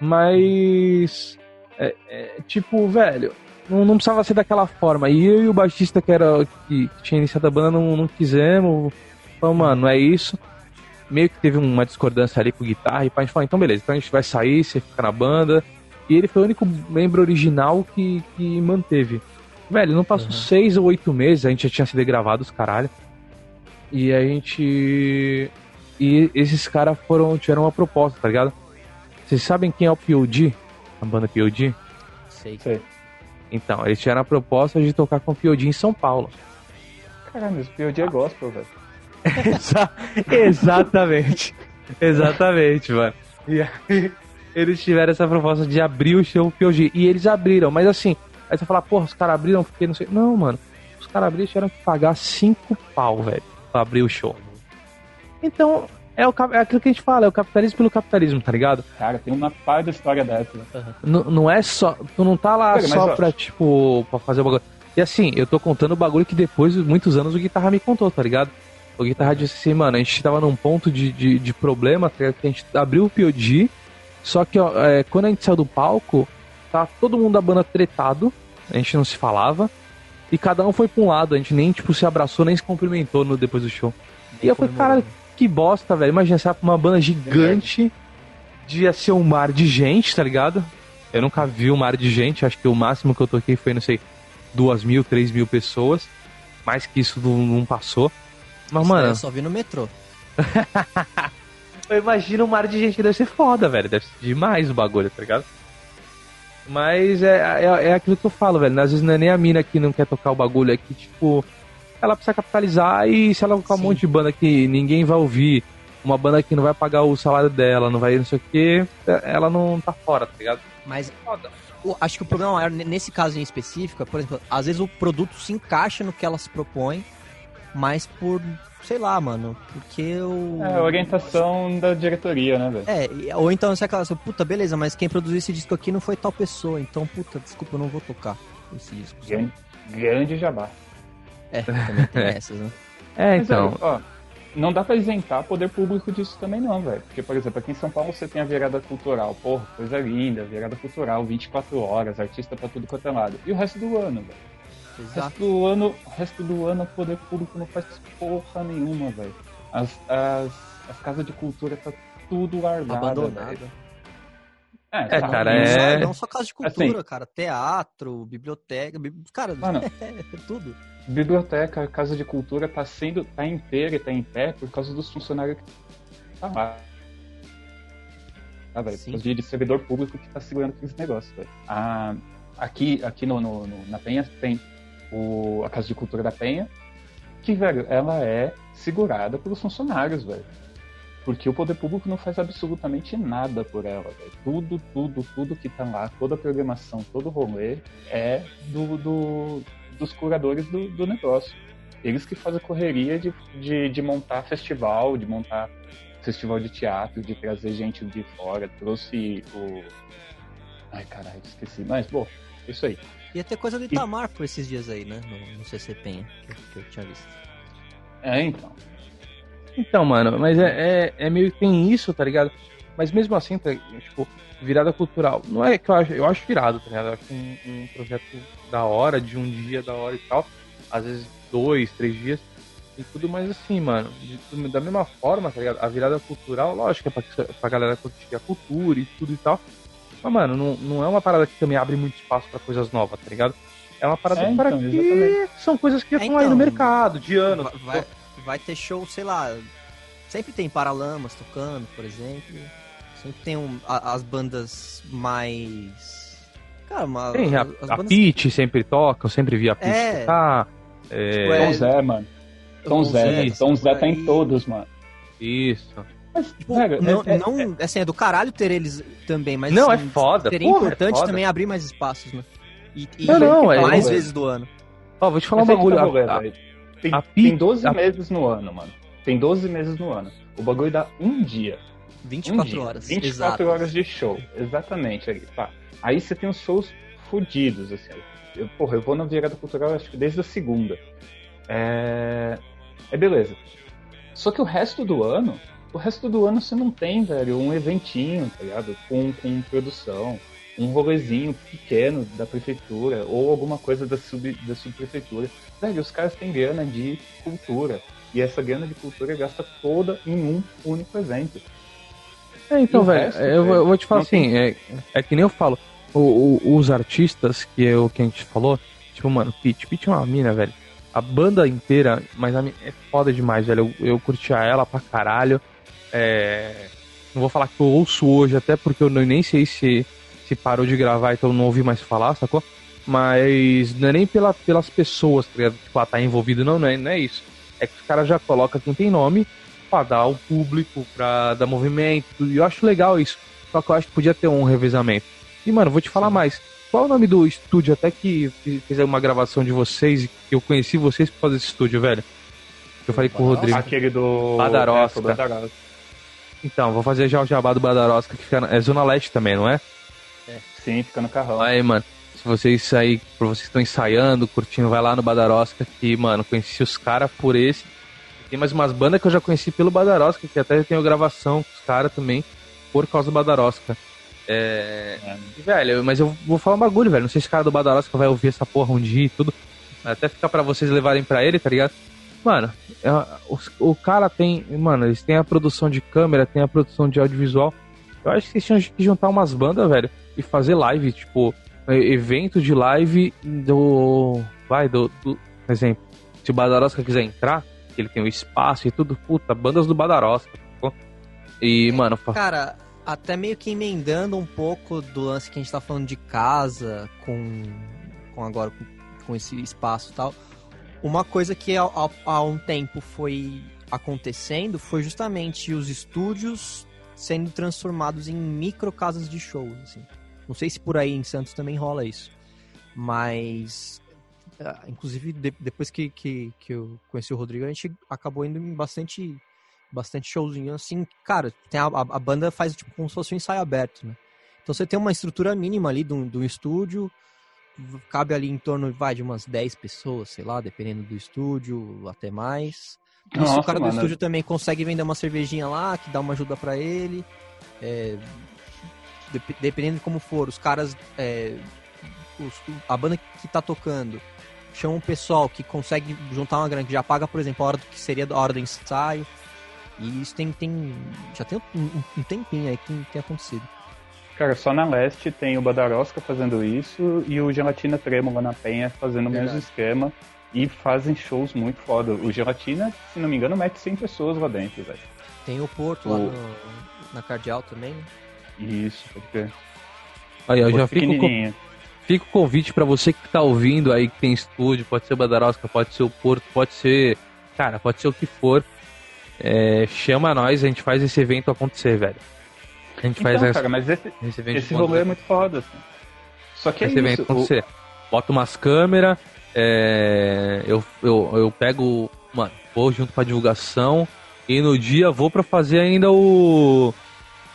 Speaker 1: Mas. É, é, tipo, velho, não, não precisava ser daquela forma. E eu e o baixista que era que, que tinha iniciado a banda não, não quisemos. Falamos, mano, não é isso. Meio que teve uma discordância ali com guitarra e pá, a gente falou, então beleza, então a gente vai sair, você fica na banda. E ele foi o único membro original que, que manteve. Velho, não passou seis ou oito meses, a gente já tinha sido gravado os caralho. E a gente. E esses caras foram. tiveram uma proposta, tá ligado? Vocês sabem quem é o POD? A banda POD?
Speaker 2: Sei.
Speaker 3: Sei.
Speaker 1: Então, eles tiveram a proposta de tocar com o POD em São Paulo.
Speaker 3: Caralho, mas o POD é gospel, velho.
Speaker 1: Exa- Exatamente. Exatamente, mano. E aí, eles tiveram essa proposta de abrir o show POG. E eles abriram, mas assim, aí você fala, porra, os caras abriram porque não sei. Não, mano. Os caras abriram e tiveram que pagar cinco pau, velho, pra abrir o show. Então, é, o, é aquilo que a gente fala, é o capitalismo pelo capitalismo, tá ligado?
Speaker 3: Cara, tem uma par da história dessa.
Speaker 1: N- não é só. Tu não tá lá
Speaker 3: Pega, mas,
Speaker 1: só
Speaker 3: ó.
Speaker 1: pra, tipo, pra fazer o bagulho. E assim, eu tô contando o bagulho que depois de muitos anos o guitarra me contou, tá ligado? O guitarra disse assim, mano, a gente tava num ponto de, de, de problema, tá? Que a gente abriu o POD, só que ó, é, quando a gente saiu do palco, tá todo mundo da banda tretado, a gente não se falava, e cada um foi pra um lado, a gente nem, tipo, se abraçou, nem se cumprimentou no, depois do show. E eu falei, cara, que bosta, velho. Imagina, você vai pra uma banda gigante, devia ser um mar de gente, tá ligado? Eu nunca vi um mar de gente, acho que o máximo que eu toquei foi, não sei, duas mil, três mil pessoas. Mais que isso não, não passou. Mas,
Speaker 2: Isso
Speaker 1: mano,
Speaker 2: Eu só vi no metrô.
Speaker 1: eu imagino um mar de gente, deve ser foda, velho. Deve ser demais o bagulho, tá ligado? Mas é, é, é aquilo que eu falo, velho. Às vezes não é nem a mina que não quer tocar o bagulho, é que, tipo, ela precisa capitalizar e se ela colocar um monte de banda que ninguém vai ouvir, uma banda que não vai pagar o salário dela, não vai não sei o que, ela não tá fora, tá ligado?
Speaker 2: Mas
Speaker 1: Foda.
Speaker 2: acho que o problema maior, ne- nesse caso em específico, é, por exemplo, às vezes o produto se encaixa no que ela se propõe, mas por, sei lá, mano, porque o...
Speaker 3: É a orientação da diretoria, né, velho?
Speaker 2: É, ou então você é aquela assim, puta, beleza, mas quem produziu esse disco aqui não foi tal pessoa, então, puta, desculpa, eu não vou tocar esse disco.
Speaker 3: Grande, grande jabá.
Speaker 2: É, também tem essas, né?
Speaker 1: É,
Speaker 3: Mas,
Speaker 1: então.
Speaker 3: olha, ó, não dá pra isentar poder público disso também não, velho. Porque, por exemplo, aqui em São Paulo você tem a virada cultural. Porra, coisa linda, virada cultural, 24 horas, artista pra tudo quanto é lado. E o resto do ano, velho. O
Speaker 2: Exato.
Speaker 3: resto do ano, o resto do ano o poder público não faz porra nenhuma, velho. As, as, as casas de cultura tá tudo largada,
Speaker 2: Abandonada.
Speaker 3: velho.
Speaker 1: É,
Speaker 3: tá.
Speaker 1: cara,
Speaker 2: não, só,
Speaker 1: é-
Speaker 2: não só casa de cultura,
Speaker 3: Assim-
Speaker 2: cara. Teatro, biblioteca. bi- Cara,
Speaker 3: Mano.
Speaker 2: é tudo.
Speaker 3: Biblioteca, casa de cultura tá sendo, tá inteira e tá em pé por causa dos funcionários que tá lá. Ah, velho, causa de servidor público que tá segurando aqueles negócios, velho. Ah, aqui aqui no, no- no- na Penha tem o, a Casa de Cultura da Penha, que, velho, ela é segurada pelos funcionários, velho. Porque o poder público não faz absolutamente nada por ela, velho. Tudo, tudo, tudo que tá lá, toda a programação, todo o rolê é do, do- dos curadores do, do negócio. Eles que fazem a correria de, de, de montar festival, de montar festival de teatro, de trazer gente de fora. Trouxe o. Ai, caralho, esqueci. Mas, bom, isso aí.
Speaker 2: Ia ter coisa do Itamar por esses dias aí, né? No, no CC Penha, que, que eu tinha visto.
Speaker 3: É, então.
Speaker 1: Então, mano, mas é, é, é meio que tem isso, tá ligado? Mas mesmo assim, tá, tipo, virada cultural. Não é que eu acho, eu acho virado, tá ligado? Eu acho um, um projeto da hora, de um dia da hora e tal. Às vezes dois, três dias. E tudo mais assim, mano. De- da mesma forma, tá ligado? A virada cultural, lógico, é pra, pra galera curtir a cultura e tudo e tal. Mas, mano, não, não é uma parada que também abre muito espaço pra coisas novas, tá ligado? É uma parada
Speaker 3: É,
Speaker 1: para
Speaker 3: então,
Speaker 1: que
Speaker 3: exatamente.
Speaker 1: são coisas que já
Speaker 2: É,
Speaker 1: estão aí no
Speaker 2: então,
Speaker 1: mercado, de anos.
Speaker 2: Vai, vai, vai ter show, sei lá. Sempre tem Paralamas tocando, por exemplo. Sempre tem um- a- as bandas mais. Cara, uma,
Speaker 1: Tem, a,
Speaker 2: as
Speaker 1: a
Speaker 2: bandas-
Speaker 1: sempre toca, eu sempre vi a Peach
Speaker 2: É.
Speaker 1: tocar. É,
Speaker 2: Tipo, é-
Speaker 3: Tom Zé, mano. Tom
Speaker 2: Tom
Speaker 3: Zé. Tom Zé tá
Speaker 2: aí.
Speaker 3: em todos, mano.
Speaker 1: Isso.
Speaker 3: Mas,
Speaker 2: Tipo,
Speaker 3: velho,
Speaker 2: não,
Speaker 3: é- é-
Speaker 2: não- assim, é do caralho ter eles também, mas
Speaker 1: Não, é
Speaker 2: assim,
Speaker 1: foda,
Speaker 2: Seria
Speaker 1: porra, é
Speaker 2: importante
Speaker 1: foda.
Speaker 2: também abrir mais espaços, né? E, e
Speaker 1: Não, não, é-
Speaker 2: mais
Speaker 3: é-
Speaker 2: vezes do ano.
Speaker 1: Ó, vou te falar um bagulho.
Speaker 3: tá
Speaker 1: a- a-
Speaker 3: velho. tem,
Speaker 1: a
Speaker 3: tem
Speaker 1: pi-
Speaker 3: 12
Speaker 1: a-
Speaker 3: meses no ano, mano. Tem 12 meses no ano. O bagulho dá um dia.
Speaker 2: 24
Speaker 3: um dia.
Speaker 2: horas.
Speaker 3: 24
Speaker 2: exato.
Speaker 3: horas de show. Exatamente. Aí, pá. aí você tem os shows fodidos, assim. Eu, porra, eu vou na virada cultural acho que desde a segunda. É... é beleza. Só que o resto do ano, o resto do ano você não tem, velho, um eventinho, tá ligado? Com, com produção, um rolezinho pequeno da prefeitura ou alguma coisa da, sub, da subprefeitura. Velho, os caras têm grana de cultura. E essa grana de cultura gasta toda em um único evento.
Speaker 1: É, então, velho,
Speaker 3: resto,
Speaker 1: eu, vou- eu vou te falar assim, é, é que nem eu falo, o- o- os artistas que, é o que a gente falou, tipo, mano, Pete, Pete é uma mina, velho. A banda inteira, mas a mina é foda demais, velho. Eu, eu curtia ela pra caralho. É, não vou falar que eu ouço hoje, até porque eu nem sei se, se parou de gravar, então eu não ouvi mais falar, sacou? Mas não é nem pela, pelas pessoas, tá ligado? Tipo, ah, tá envolvido, não, não é, não é isso. É que os caras já colocam quem tem nome pra dar ao público, pra dar movimento. E eu acho legal isso. Só que eu acho que podia ter um revezamento. E, mano, vou te falar mais. Qual é o nome do estúdio até que fez uma gravação de vocês e que eu conheci vocês por causa desse estúdio, velho? Eu falei com o Rodrigo.
Speaker 3: Aquele do.
Speaker 1: Badarosca.
Speaker 3: É.
Speaker 1: Então, vou fazer já o jabá do Badarosca, que fica na... é Zona Leste também, não é?
Speaker 3: Sim, fica no carrão.
Speaker 1: Aí, mano, se vocês aí, por vocês estão ensaiando, curtindo, vai lá no Badarosca, que, mano, conheci os caras por esse. Tem mais umas bandas que eu já conheci pelo Badarosca, que até tenho gravação com os caras também, por causa do Badarosca. É...
Speaker 3: É.
Speaker 1: E, velho, mas eu vou falar um bagulho, velho. Não sei se o cara do Badarosca vai ouvir essa porra um dia e tudo. Até ficar pra vocês levarem pra ele, tá ligado? Mano, é, os- o, cara tem. Mano, eles têm a produção de câmera, tem a produção de audiovisual. Eu acho que vocês tinham que juntar umas bandas, velho, e fazer live, tipo, evento de live do. Vai, do. do exemplo, se o Badarosca quiser entrar, ele tem o espaço e tudo, puta, bandas do Badarosca. E, mano,
Speaker 2: Cara, até meio que emendando um pouco do lance que a gente tá falando de casa, com, com agora com, com esse espaço e tal. Uma coisa que há, um tempo foi acontecendo foi justamente os estúdios sendo transformados em micro casas de shows, assim. Não sei se por aí em Santos também rola isso. Mas ah, inclusive de- depois que, que, que eu conheci o Rodrigo, a gente acabou indo em bastante bastante showzinho assim, cara, tem a, a, banda faz tipo como se fosse um ensaio aberto, né? Então você tem uma estrutura mínima ali do, do estúdio, cabe ali em torno vai de umas 10 pessoas, sei lá, dependendo do estúdio, até mais. E
Speaker 3: Nossa,
Speaker 2: o cara do
Speaker 3: mano.
Speaker 2: estúdio também consegue vender uma cervejinha lá, que dá uma ajuda pra ele. é, dep- dependendo de como for, os caras. é, os- a banda que tá tocando chama um pessoal que consegue juntar uma grana, que já paga, por exemplo, a hora do que seria a hora do ensaio. E isso tem, tem já tem um- um tempinho aí que tem acontecido.
Speaker 3: Cara, só na leste tem o Badarosca fazendo isso e o Gelatina Trêmula na Penha fazendo o mesmo esquema. E fazem shows muito foda. O Gelatina, se não me engano, mete 100 pessoas lá dentro, velho.
Speaker 2: Tem o Porto lá
Speaker 3: O-
Speaker 2: no- na Cardeal também, né?
Speaker 3: Isso, pode crer.
Speaker 1: Aí, eu já fico com, fica o convite pra você que tá ouvindo aí, que tem estúdio, pode ser o Badarosca, pode ser o Porto, pode ser. Cara, pode ser o que for. É, chama nós, a gente faz esse evento acontecer, velho. A gente faz
Speaker 3: Então,
Speaker 1: essa-
Speaker 3: cara, mas esse,
Speaker 1: esse
Speaker 3: esse rolê é muito foda, assim. Só que é
Speaker 1: esse evento
Speaker 3: isso. o-
Speaker 1: acontecer. Bota umas câmeras, é, eu, eu, eu pego, mano, vou junto pra divulgação e no dia vou pra fazer ainda o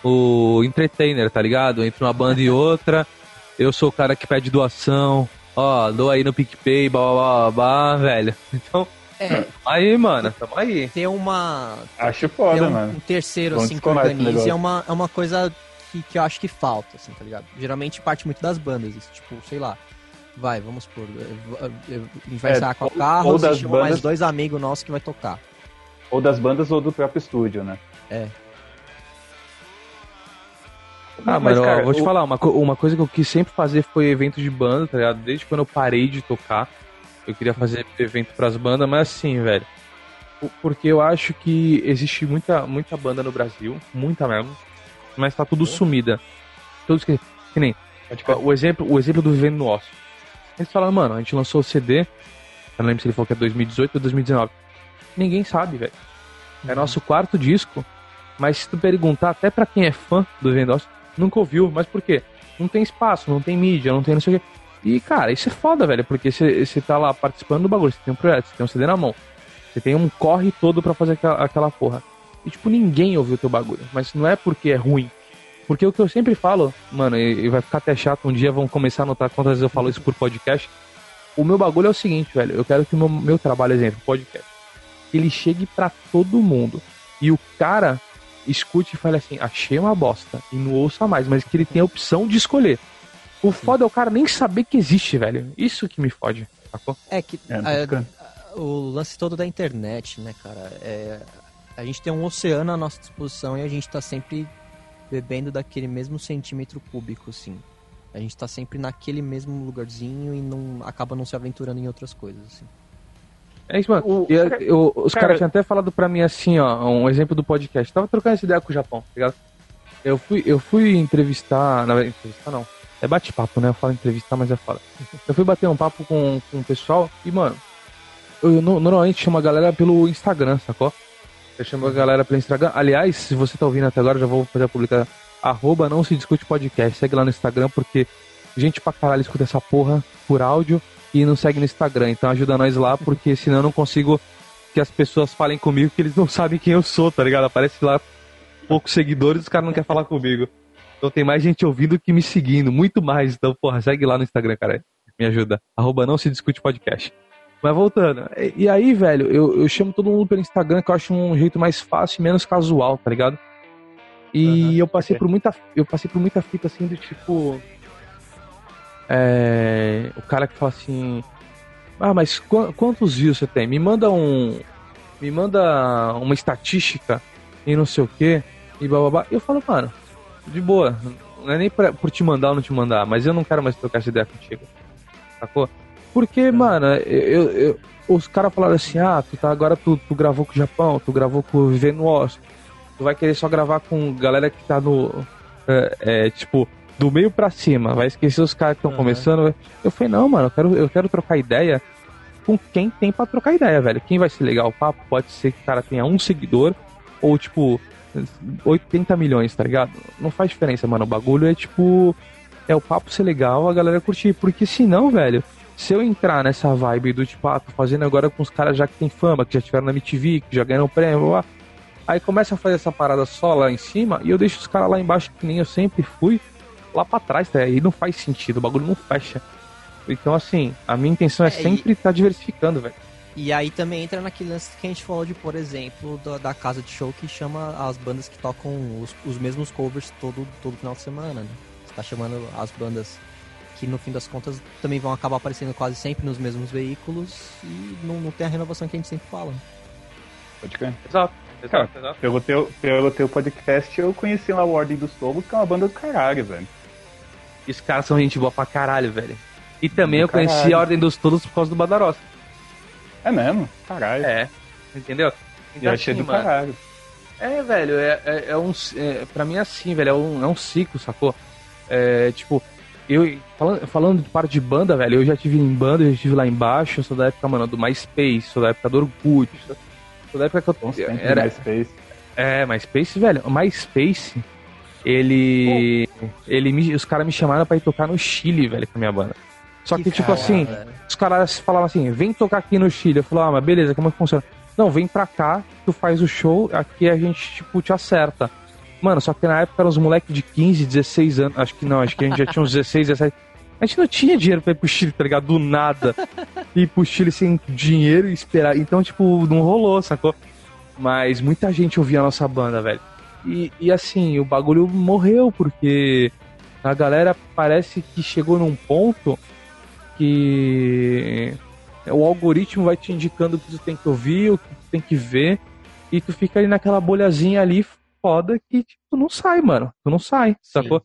Speaker 1: o entertainer, tá ligado? Entre uma banda e outra, eu sou o cara que pede doação, ó, doa aí no PicPay, blá blá blá, blá velho. Então,
Speaker 2: É,
Speaker 1: aí, mano, tamo aí.
Speaker 2: ter uma.
Speaker 3: Acho
Speaker 2: Ter
Speaker 3: foda,
Speaker 2: um,
Speaker 3: mano.
Speaker 2: um terceiro,
Speaker 3: Vamos
Speaker 2: assim, que organize é uma, é uma coisa que, que eu acho que falta, assim, tá ligado? Geralmente parte muito das bandas, isso, tipo, sei lá. Vai, vamos por. A gente vai
Speaker 3: É,
Speaker 2: ensaiar com a carro
Speaker 3: ou das
Speaker 2: chama mais
Speaker 3: bandas-
Speaker 2: dois amigos nossos que vai tocar.
Speaker 3: Ou das bandas ou do próprio estúdio, né?
Speaker 2: É.
Speaker 1: Ah,
Speaker 3: Mas,
Speaker 1: mas,
Speaker 3: cara,
Speaker 1: vou te
Speaker 3: o-
Speaker 1: falar, uma, uma coisa que eu quis sempre fazer foi evento de banda, tá ligado? Desde quando eu parei de tocar, eu queria fazer evento pras bandas, mas assim, velho. Porque eu acho que existe muita, muita banda no Brasil, muita mesmo, mas tá tudo sumida. Todos que, que nem, o exemplo, o exemplo do Vivendo no Osso. Eles falaram, mano, a gente lançou o CD, eu não lembro se ele falou que é 2018 ou 2019. Ninguém sabe, velho. É nosso quarto disco, mas se tu perguntar até pra quem é fã do Vivendo no Osso, nunca ouviu. Mas por quê? Não tem espaço, não tem mídia, não tem não sei o quê. E, cara, isso é foda, velho, porque você tá lá participando do bagulho, você tem um projeto, você tem um CD na mão, você tem um corre todo pra fazer aquela, aquela porra. E, tipo, ninguém ouviu o teu bagulho. Mas não é porque é ruim. Porque o que eu sempre falo, mano, e, e vai ficar até chato, um dia vão começar a notar quantas vezes eu falo isso por podcast. O meu bagulho é o seguinte, velho, eu quero que o meu, meu trabalho, exemplo, podcast, ele chegue pra todo mundo. E o cara escute e fale assim, achei uma bosta, e não ouça mais, mas que ele tenha a opção de escolher. O foda é o cara nem saber que existe, velho. Isso que me fode, sacou?
Speaker 2: É que
Speaker 3: É,
Speaker 2: a- o lance todo da internet, né, cara? É, a gente tem um oceano à nossa disposição e a gente tá sempre bebendo daquele mesmo centímetro cúbico, assim. A gente tá sempre naquele mesmo lugarzinho e não acaba não se aventurando em outras coisas, assim.
Speaker 1: É isso, mano.
Speaker 3: O-
Speaker 1: E, eu- eu- os
Speaker 3: cara-
Speaker 1: caras tinham até falado pra mim assim, ó, um exemplo do podcast. Tava trocando essa ideia com o Japão, tá ligado? Eu fui, eu fui entrevistar. Na verdade, entrevistar não. É bate-papo, né? Eu falo entrevistar, mas é foda. Eu fui bater um papo com, com o pessoal e, mano, eu no- normalmente chamo a galera pelo Instagram, sacou? Eu chamo a galera pelo Instagram. Aliás, se você tá ouvindo até agora, já vou fazer a publicar. Arroba não se discute podcast. Segue lá no Instagram, porque gente pra caralho escuta essa porra por áudio e não segue no Instagram. Então ajuda nós lá, porque senão eu não consigo que as pessoas falem comigo que eles não sabem quem eu sou, tá ligado? Aparece lá poucos seguidores e os caras não querem falar comigo. Então tem mais gente ouvindo que me seguindo, muito mais. Então, porra, segue lá no Instagram, cara. Me ajuda. Arroba não se discute podcast. Mas voltando. E, aí, velho, eu, eu chamo todo mundo pelo Instagram, que eu acho um jeito mais fácil e menos casual, tá ligado? E
Speaker 2: Aham,
Speaker 1: eu passei
Speaker 3: ok.
Speaker 1: por muita. Eu passei por muita fita assim do tipo. É, o cara que fala assim. Ah, mas qu- quantos views você tem? Me manda um. Me manda uma estatística e não sei o que. E bababá. Eu falo, mano, de boa. Não é nem pra, por te mandar ou não te mandar, mas eu não quero mais trocar essa ideia contigo. Sacou? Porque, mano, eu, eu- os caras falaram assim, ah, tu tá, agora tu, tu gravou com o Japão, tu gravou com o Vivendo Osso, tu vai querer só gravar com galera que tá no. É, é, tipo, do meio pra cima, vai esquecer os caras que estão
Speaker 2: Aham.
Speaker 1: começando. Eu falei, não, mano, eu quero, eu quero trocar ideia com quem tem pra trocar ideia, velho. Quem vai ser legal o papo, pode ser que o cara tenha um seguidor, ou tipo, 80 milhões, tá ligado? Não faz diferença, mano. O bagulho é tipo. É o papo ser legal, a galera curtir. Porque senão, velho, se eu entrar nessa vibe do tipo, ah, tô fazendo agora com os caras já que tem fama, que já tiveram na MTV, que já ganharam prêmio, blá, blá. aí começa a fazer essa parada só lá em cima e eu deixo os caras lá embaixo, que nem eu sempre fui, lá pra trás, tá? Aí não faz sentido, o bagulho não fecha. Então, assim, a minha intenção é,
Speaker 2: É, e-
Speaker 1: sempre estar diversificando, velho.
Speaker 2: E aí também entra naquele lance que a gente falou de, por exemplo, da, da casa de show que chama as bandas que tocam os, os mesmos covers todo, todo final de semana, né? Você tá chamando as bandas que no fim das contas também vão acabar aparecendo quase sempre nos mesmos veículos e não, não tem a renovação que a gente sempre fala.
Speaker 3: Pode crer.
Speaker 1: Exato.
Speaker 3: Cara, Pelo teu, pelo teu podcast, eu conheci lá o Ordem dos Tolos, que é uma banda do caralho, velho.
Speaker 1: Os caras são gente boa pra caralho, velho. E também
Speaker 3: Do
Speaker 1: eu conheci
Speaker 3: caralho.
Speaker 1: a Ordem dos Todos por causa do Badarós.
Speaker 3: É mesmo? Caralho.
Speaker 1: É. Entendeu?
Speaker 3: E eu achei
Speaker 1: assim,
Speaker 3: do
Speaker 1: mano,
Speaker 3: caralho.
Speaker 1: É, velho, é, é, é um. É, pra mim é assim, velho, é um, é um ciclo, sacou? É, tipo, eu. Falando, falando de parte de banda, velho, eu já tive em banda, eu já tive lá embaixo, eu sou da época, mano, do MySpace, sou da época do Orkut, sou, sou da época que eu.
Speaker 3: Tempos
Speaker 1: Era,
Speaker 3: MySpace.
Speaker 1: é, MySpace, velho, MySpace, ele. Ele me, os caras me chamaram pra ir tocar no Chile, velho, com a minha banda. Só que, tipo
Speaker 2: foda,
Speaker 1: assim,
Speaker 2: velho.
Speaker 1: os caras falavam assim, vem tocar aqui no Chile. Eu falava, ah, mas beleza, como é que funciona? Não, vem pra cá, tu faz o show, aqui a gente, tipo, te acerta. Mano, só que na época eram uns moleques de 15, 16 anos, acho que não, acho que a gente já tinha uns 16, 17. A gente não tinha dinheiro pra ir pro Chile, tá ligado? Do nada. Ir pro Chile sem dinheiro e esperar. Então, tipo, não rolou, sacou? Mas muita gente ouvia a nossa banda, velho. E, e assim, o bagulho morreu, porque a galera parece que chegou num ponto que o algoritmo vai te indicando o que tu tem que ouvir, o que tu tem que ver, e tu fica ali naquela bolhazinha ali foda que tipo, tu não sai, mano. Tu não sai, sacou?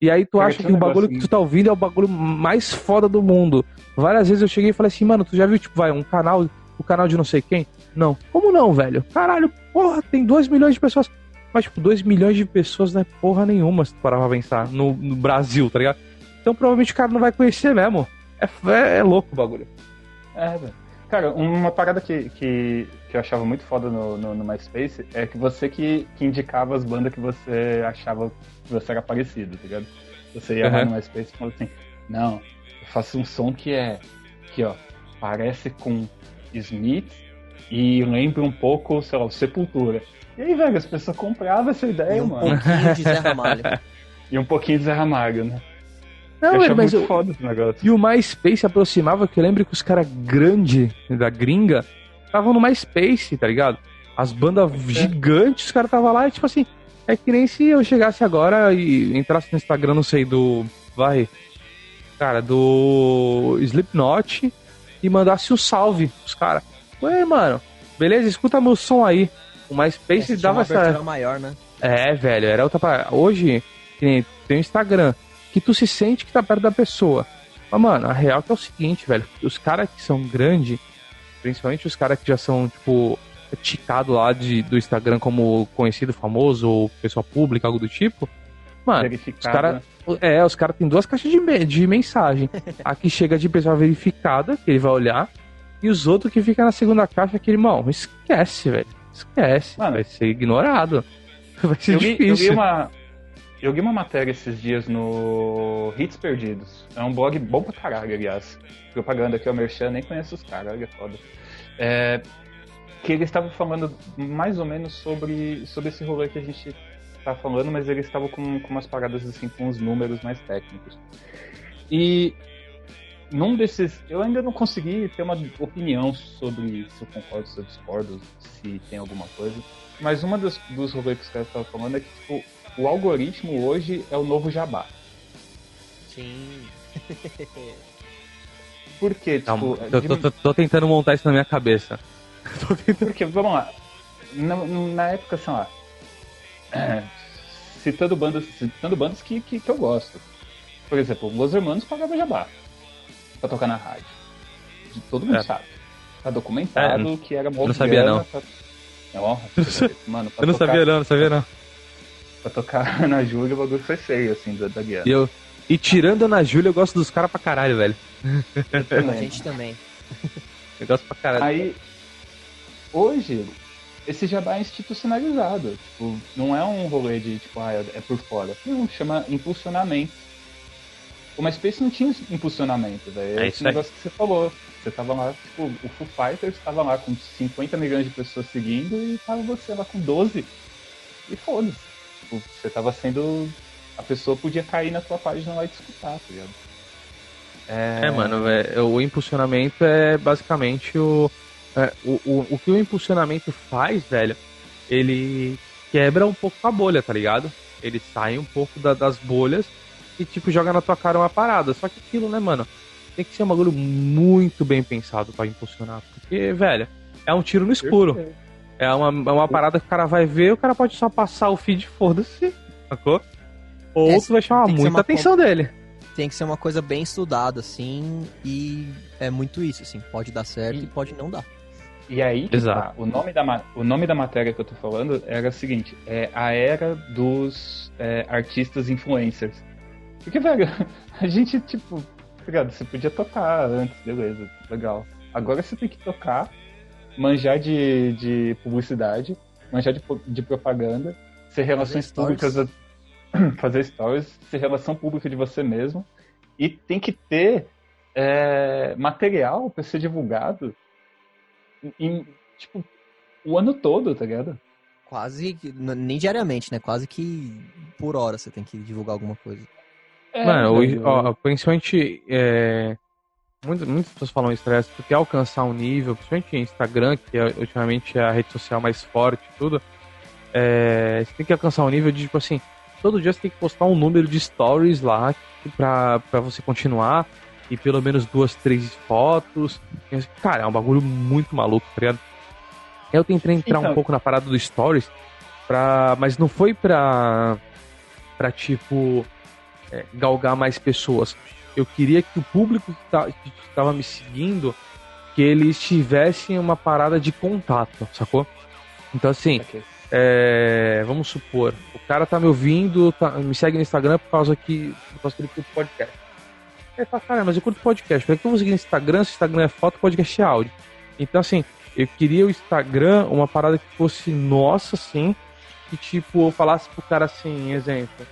Speaker 1: E aí tu
Speaker 3: Cara,
Speaker 1: acha
Speaker 3: tem
Speaker 1: que o bagulho que tu tá ouvindo é o bagulho mais foda do mundo. Várias vezes eu cheguei e falei assim, mano, tu já viu, tipo, vai, um canal, o canal de não sei quem? Não. Como não, velho? Caralho, porra, tem 2 milhões de pessoas. Mas, tipo, 2 milhões de pessoas não é porra nenhuma, se tu parar pra pensar, no, no Brasil, tá ligado? Então provavelmente o cara não vai conhecer mesmo. É, é, é louco o bagulho.
Speaker 3: É, velho. Cara, uma parada que, que, que eu achava muito foda no, no, no MySpace é que você que, que indicava as bandas que você achava que você era parecido, tá ligado? Você ia lá
Speaker 1: Uhum.
Speaker 3: no MySpace e falava assim, não, eu faço um som que é, que ó, parece com Smith e lembra um pouco, sei lá, o Sepultura. E aí, velho, as pessoas compravam essa
Speaker 2: E
Speaker 3: ideia,
Speaker 2: um
Speaker 3: mano.
Speaker 2: pouquinho de Zé Ramalho.
Speaker 3: E um pouquinho de Zé Ramalho, né?
Speaker 1: Não,
Speaker 3: eu
Speaker 1: mas
Speaker 3: muito
Speaker 1: eu,
Speaker 3: foda esse negócio.
Speaker 1: E o MySpace aproximava, que eu lembro que os caras grandes da gringa estavam no MySpace, tá ligado? As bandas gigantes, os caras estavam lá e tipo assim, é que nem se eu chegasse agora e entrasse no Instagram, não sei, do. Vai. Cara, do Slipknot e mandasse um salve pros caras. Ué, mano, beleza, escuta meu som aí. O MySpace
Speaker 2: tinha
Speaker 1: dava
Speaker 2: uma
Speaker 1: essa.
Speaker 2: maior, né?
Speaker 1: É, velho, era outra parada. Hoje, que nem tem o Instagram, que tu se sente que tá perto da pessoa. Mas, mano, a real que é o seguinte, velho. Os caras que são grandes, principalmente os caras que já são, tipo, ticados lá de, do Instagram como conhecido, famoso, ou pessoa pública, algo do tipo. Mano, os caras. É, os caras têm duas caixas de, de mensagem. Aqui chega de pessoa verificada, que ele vai olhar. E os outros que ficam na segunda caixa, que, irmão, esquece, velho. Esquece.
Speaker 3: Mano.
Speaker 1: vai ser ignorado. Vai ser
Speaker 3: Eu li, eu,
Speaker 1: difícil.
Speaker 3: li uma, li uma matéria esses dias no Hits Perdidos. É um blog bom pra caralho, aliás. Propaganda aqui, o Merchan, nem conheço os caras, olha foda. É, que eles estavam falando mais ou menos sobre, sobre esse rolê que a gente tá falando, mas eles estavam com, com umas paradas assim, com os números mais técnicos. E num desses. Eu ainda não consegui ter uma opinião sobre se eu concordo, se eu discordo, se tem alguma coisa. Mas uma dos rolês que os caras estavam falando é que tipo, o algoritmo hoje é o novo jabá.
Speaker 2: Sim.
Speaker 3: Por quê? Tipo,
Speaker 1: Calma,
Speaker 3: é
Speaker 1: tô,
Speaker 3: de-
Speaker 1: tô- tô- tô tentando montar isso na minha cabeça. Tô tentando-
Speaker 3: Porque, vamos lá, na, na época, sei lá, é, citando bandas, citando bandas que, que, que eu gosto. Por exemplo, Los Hermanos pagava jabá pra tocar na rádio. De- Todo mundo
Speaker 1: É.
Speaker 3: sabe. Tá documentado que era mó
Speaker 1: não sabia, não.
Speaker 3: Pra... Não, mano,
Speaker 1: Eu não
Speaker 3: tocar,
Speaker 1: sabia não, não sabia não.
Speaker 3: Pra tocar na Júlia, o bagulho foi feio, assim, da, da guerra.
Speaker 1: E, eu, e tirando a Ana Júlia, eu gosto dos caras pra caralho, velho.
Speaker 2: A gente também.
Speaker 1: Eu gosto pra caralho.
Speaker 3: Aí, hoje, esse jabá é institucionalizado. Tipo, não é um rolê de, tipo, ah, é por fora. Não, chama impulsionamento. O MySpace não tinha impulsionamento, velho.
Speaker 1: É isso
Speaker 3: esse
Speaker 1: aí.
Speaker 3: negócio que você falou. Você tava lá, tipo, o Foo Fighters tava lá com 50 milhões de pessoas seguindo e tava você lá com 12. E foda-se. Tipo, você tava sendo... A pessoa podia cair na tua página lá e te escutar, tá ligado?
Speaker 1: É, mano, é, o impulsionamento é basicamente o, é, o, o. O que o impulsionamento faz, velho, ele quebra um pouco a bolha, tá ligado? Ele sai um pouco da- das bolhas e, tipo, joga na tua cara uma parada. Só que aquilo, né, mano? Tem que ser um bagulho muito bem pensado pra impulsionar. Porque, velho, é um tiro no escuro. É uma, é uma parada que o cara vai ver, o cara pode só passar o feed, foda-se, sacou? Ou
Speaker 2: É,
Speaker 1: tu vai chamar muita atenção dele.
Speaker 2: Tem que ser uma coisa bem estudada, assim, e é muito isso, assim. Pode dar certo e,
Speaker 3: E-
Speaker 2: pode não dar.
Speaker 3: E aí tá. O nome, da, o nome da matéria que eu tô falando era o seguinte: é a era dos é, artistas influencers. Porque, velho, a gente, tipo, tá ligado? Você podia tocar antes, beleza, legal. Agora você tem que tocar, manjar de, de publicidade, manjar de, de propaganda, ser relações públicas, fazer stories, ser relação pública de você mesmo. E tem que ter é, material pra ser divulgado em, tipo, o ano todo, tá ligado?
Speaker 2: Quase, nem diariamente, né? Quase que por hora você tem que divulgar alguma coisa.
Speaker 3: É,
Speaker 1: Mano, hoje, ó, principalmente. É, muitas, muitas pessoas falam isso, né? Se tu quer alcançar um nível, principalmente Instagram, que é, ultimamente é a rede social mais forte e tudo, é, você tem que alcançar um nível de, tipo assim, todo dia você tem que postar um número de stories lá pra, pra você continuar, e pelo menos duas, três fotos. Cara, é um bagulho muito maluco, tá ligado? Eu tentei entrar um
Speaker 3: Então.
Speaker 1: pouco na parada do stories, pra, mas não foi pra, pra tipo é, galgar mais pessoas. Eu queria que o público que tá- estava me seguindo, que eles tivessem uma parada de contato, sacou? Então assim,
Speaker 3: Ok.
Speaker 1: é, vamos supor, o cara tá me ouvindo, tá- me segue no Instagram por causa que, por causa que ele curte podcast. Aí fala, cara, mas eu curto podcast, por que eu vou seguir no Instagram se o Instagram é foto, podcast é áudio? Então assim, eu queria o Instagram uma parada que fosse nossa, assim, que tipo, eu falasse pro cara assim, exemplo,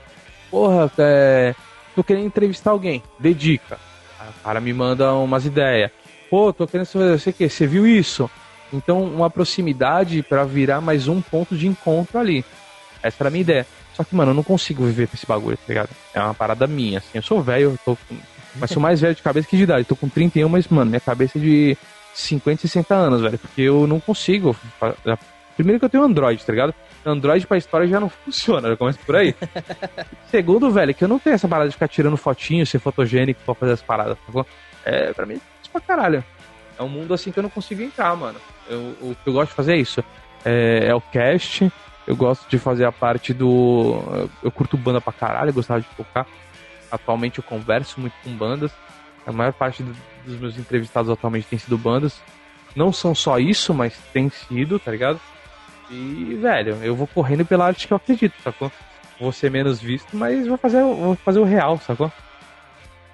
Speaker 1: porra, é, tô querendo entrevistar alguém, dedica. Aí o cara me manda umas ideias. Pô, tô querendo saber, sei que, você viu isso? Então, uma proximidade pra virar mais um ponto de encontro ali. Essa era a minha ideia. Só que, mano, eu não consigo viver com esse bagulho, tá ligado? É uma parada minha, assim. Eu sou velho, tô com... mas sou mais velho de cabeça que de idade. Tô com 31, mas, mano, minha cabeça é de 50, 60 anos, velho. Porque eu não consigo. Primeiro que eu tenho Android, tá ligado? Android pra história já não funciona, já começa por aí. Segundo, velho, que eu não tenho essa parada de ficar tirando fotinho, ser fotogênico pra fazer as paradas, sacou? É, pra mim, isso pra caralho. É um mundo assim que eu não consigo entrar, mano. Eu, o que eu gosto de fazer é isso. É, é o cast, eu gosto de fazer a parte do. Eu, eu curto banda pra caralho, eu gostava de tocar. Atualmente eu converso muito com bandas. A maior parte do- dos meus entrevistados atualmente tem sido bandas. Não são só isso, mas tem sido, tá ligado? E, velho, eu vou correndo pela arte que eu acredito, sacou? Vou ser menos visto, mas vou fazer, vou fazer o real, sacou?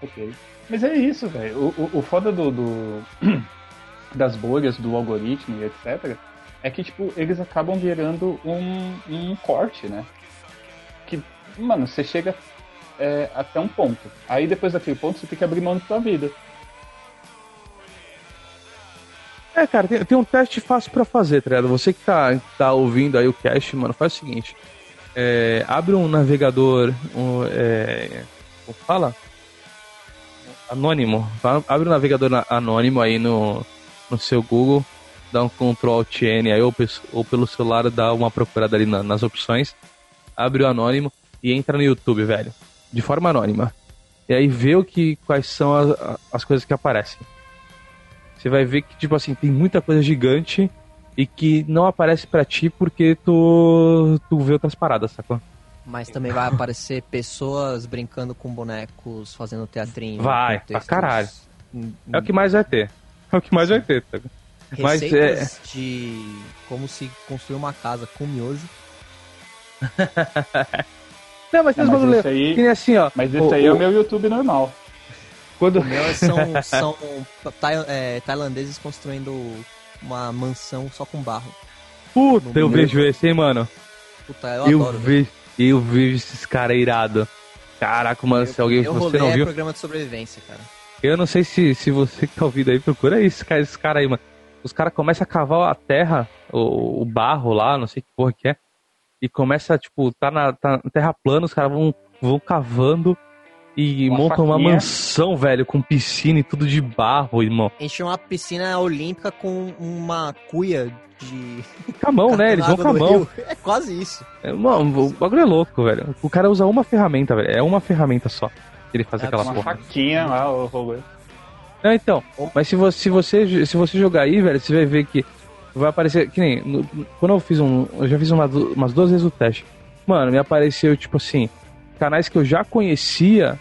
Speaker 3: Ok. Mas é isso, velho. O, o, o foda do, do- das bolhas, do algoritmo e etc. é que, tipo, eles acabam virando um, um corte, né? Que, mano, você chega é, até um ponto. Aí depois daquele ponto você tem que abrir mão da sua vida.
Speaker 1: É, cara, tem, tem um teste fácil pra fazer, tá ligado? Você que tá, tá ouvindo aí o cast, mano, faz o seguinte. É, abre um navegador. Um, é, como fala? Anônimo. Tá? Abre um navegador na- anônimo aí no, no seu Google. Dá um Ctrl Alt N aí, ou, ou pelo celular dá uma procurada ali na- nas opções. Abre o anônimo e entra no YouTube, velho. De forma anônima. E aí vê o que, quais são as, as coisas que aparecem você vai ver que, tipo assim, tem muita coisa gigante e que não aparece pra ti porque tu, tu vê outras paradas, sacou?
Speaker 2: Mas também vai aparecer pessoas brincando com bonecos, fazendo teatrinho.
Speaker 1: Vai, pra caralho.
Speaker 2: hum,
Speaker 1: É o que mais vai ter. É o que mais vai ter, sacou? Mas é-
Speaker 2: de como se construir uma casa com miojo.
Speaker 1: Não, mas tem
Speaker 3: É,
Speaker 1: uns
Speaker 3: mas
Speaker 1: bagulho.
Speaker 3: esse aí-
Speaker 1: Que nem assim, ó.
Speaker 3: Mas esse aí é o meu YouTube normal.
Speaker 1: Quando...
Speaker 2: O meu é- são, são tai- é, tailandeses construindo uma mansão só com barro.
Speaker 1: Puta, eu
Speaker 2: meu-
Speaker 1: vejo esse, hein, mano.
Speaker 2: Puta, eu,
Speaker 1: Eu,
Speaker 2: adoro.
Speaker 1: vejo, eu vejo esses caras irados. Caraca, mano, se alguém
Speaker 2: Meu
Speaker 1: você não
Speaker 2: é
Speaker 1: viu.
Speaker 2: programa de sobrevivência, cara.
Speaker 1: Eu não sei se, se você que tá ouvindo aí, procura isso, cara, esses caras aí, mano. Os caras começam a cavar a terra, o, o barro lá, não sei que porra que é. E começa, tipo, tá na, tá na terra plana, os caras vão, vão cavando e
Speaker 3: Uma
Speaker 1: montam uma
Speaker 3: faquinha.
Speaker 1: mansão, velho, com piscina e tudo de barro, irmão.
Speaker 2: Enche uma piscina olímpica com uma cuia de.
Speaker 1: Com a mão, né? Eles vão
Speaker 2: água
Speaker 1: com a
Speaker 2: do
Speaker 1: mão.
Speaker 2: rio. É quase isso.
Speaker 1: É, Mano, o bagulho é louco, velho. O cara usa uma ferramenta, velho. É uma ferramenta só. que Ele faz
Speaker 2: É,
Speaker 1: aquela
Speaker 3: Uma
Speaker 1: porra.
Speaker 3: faquinha lá, o rolê.
Speaker 1: Não, então, mas se você, se você, se você jogar aí, velho, você vai ver que vai aparecer. Que nem. no- quando eu fiz um. Eu já fiz uma, umas duas vezes o teste. Mano, me apareceu, tipo assim, canais que eu já conhecia,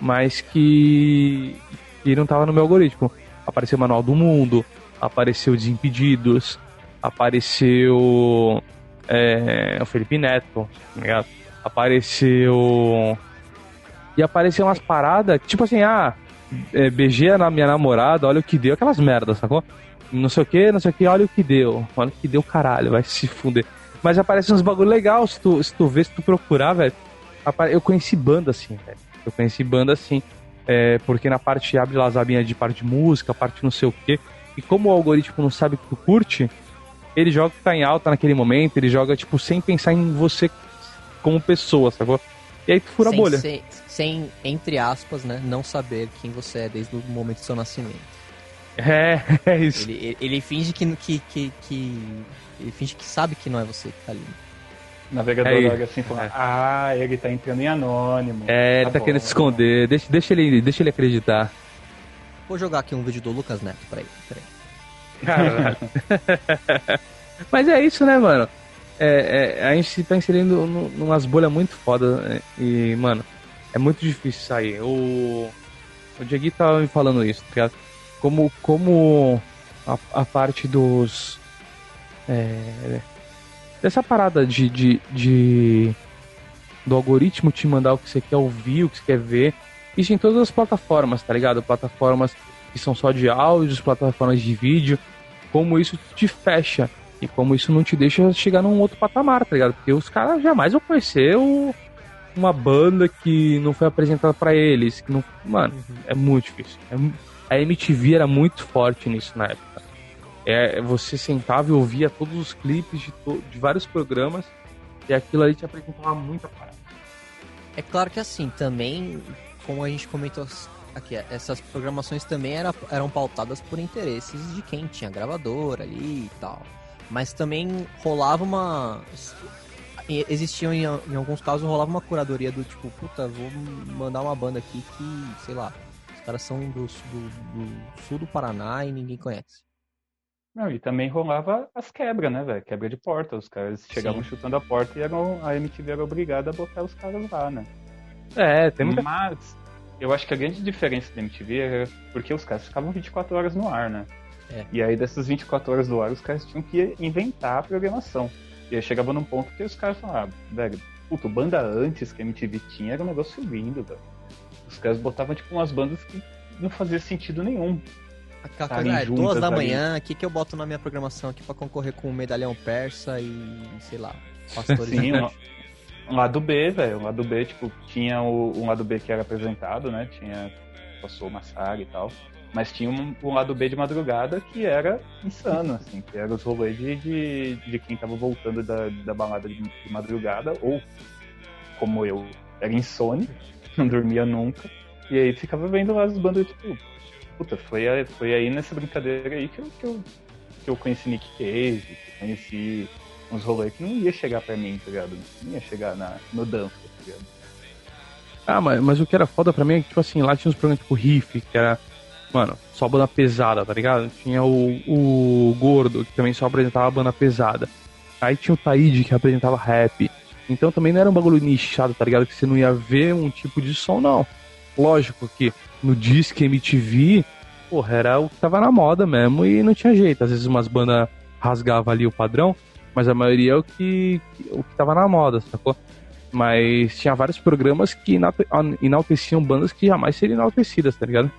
Speaker 1: mas que. que não tava no meu algoritmo. Apareceu Manual do Mundo, apareceu Desimpedidos, apareceu. É, o Felipe Neto, tá ligado? Apareceu. E apareceu umas paradas, tipo assim, ah, é, BG na minha namorada, olha o que deu, aquelas merdas, sacou? Não sei o que, não sei o que, olha o que deu. Olha o que deu, caralho, vai se fuder. Mas aparece uns bagulho legal, se tu, se tu ver, se tu procurar, velho. Eu conheci banda assim, velho. Eu conheci banda assim. É, porque na parte abre lá as abinhas de parte de música, parte não sei o que. E como o algoritmo não sabe o que tu curte, ele joga o que tá em alta naquele momento, ele joga, tipo, sem pensar em você como pessoa, sacou? E aí tu fura a
Speaker 2: sem,
Speaker 1: bolha.
Speaker 2: Sem, sem, entre aspas, né, não saber quem você é desde o momento do seu nascimento.
Speaker 1: É, é isso.
Speaker 2: Ele, ele, ele finge que, que, que, que- Ele finge que sabe que não é você que tá ali.
Speaker 3: Navegador
Speaker 1: Aí.
Speaker 3: olha assim e fala,
Speaker 1: É.
Speaker 3: ah, ele tá entrando em anônimo.
Speaker 1: É, ele tá
Speaker 3: bom.
Speaker 1: querendo se esconder. Deixa, deixa, ele, deixa ele acreditar.
Speaker 2: Vou jogar aqui um vídeo do Lucas Neto, peraí. peraí.
Speaker 1: Caralho. Mas é isso, né, mano? É, é, a gente tá inserindo nu- numas bolhas muito foda né? e, mano, é muito difícil sair. O, o Diegui tava me falando isso, tá ligado? Como, como a, a parte dos. é, dessa parada de, de, de- do algoritmo te mandar o que você quer ouvir, o que você quer ver. Isso em todas as plataformas, tá ligado? Plataformas que são só de áudios, plataformas de vídeo, como isso te fecha e como isso não te deixa chegar num outro patamar, tá ligado? Porque os caras jamais vão conhecer o- uma banda que não foi apresentada pra eles, que não, mano, é muito difícil. É a MTV era muito forte nisso na época. É, você sentava e ouvia todos os clipes de, to- de vários programas e aquilo ali te apresentava muita parada.
Speaker 2: É claro que assim, também, como a gente comentou aqui, essas programações também era, eram pautadas por interesses de quem tinha gravadora ali e tal. Mas também rolava uma. Existiam em, em alguns casos rolava uma curadoria do tipo, puta, vou mandar uma banda aqui que, sei lá, os caras são do, do, do sul do Paraná e ninguém conhece.
Speaker 3: Não, e também rolava as quebras, né, velho? Quebra de porta. Os caras chegavam
Speaker 2: Sim.
Speaker 3: chutando a porta e eram, a MTV era obrigada a botar os caras lá, né?
Speaker 1: É, tem muita.
Speaker 3: Mas eu acho que a grande diferença da MTV era porque os caras ficavam 24 horas no ar, né?
Speaker 2: É.
Speaker 3: E aí dessas 24 horas do ar, os caras tinham que inventar a programação. E aí chegava num ponto que os caras falavam, ah, velho, puta, banda antes que a MTV tinha era um negócio lindo, velho. Os caras botavam tipo umas bandas que não fazia sentido nenhum.
Speaker 2: Aquela coisa, ah, é duas da manhã, o que, que eu boto na minha programação aqui pra concorrer com o medalhão persa e, sei lá, pastores
Speaker 3: Sim, um, um lado B, velho. Um lado B, tipo, tinha o, um lado B que era apresentado, né? Tinha passou uma saga e tal. Mas tinha um, um lado B de madrugada que era insano, assim, que era os rolês de, de, de quem tava voltando da, da balada de, de madrugada, ou como eu, era insone, não dormia nunca, e aí ficava vendo lá as bandas, tipo, puta, foi, foi aí nessa brincadeira aí que eu, que eu, que eu conheci Nick Cave, conheci uns rolês que não ia chegar pra mim, tá ligado? Não ia chegar na, no dança, tá ligado?
Speaker 1: Ah, mas, mas o que era foda pra mim é que, tipo assim, lá tinha uns programas tipo Riff, que era, mano, só banda pesada, tá ligado? Tinha o, o Gordo, que também só apresentava banda pesada. Aí tinha o Taíde, que apresentava rap. Então também não era um bagulho nichado, tá ligado? Que você não ia ver um tipo de som, não. Lógico que no Disque MTV, porra, era o que tava na moda mesmo e não tinha jeito. Às vezes umas bandas rasgavam ali o padrão, mas a maioria é o que, o que tava na moda, sacou? Mas tinha vários programas que enalteciam bandas que jamais seriam enaltecidas, tá ligado?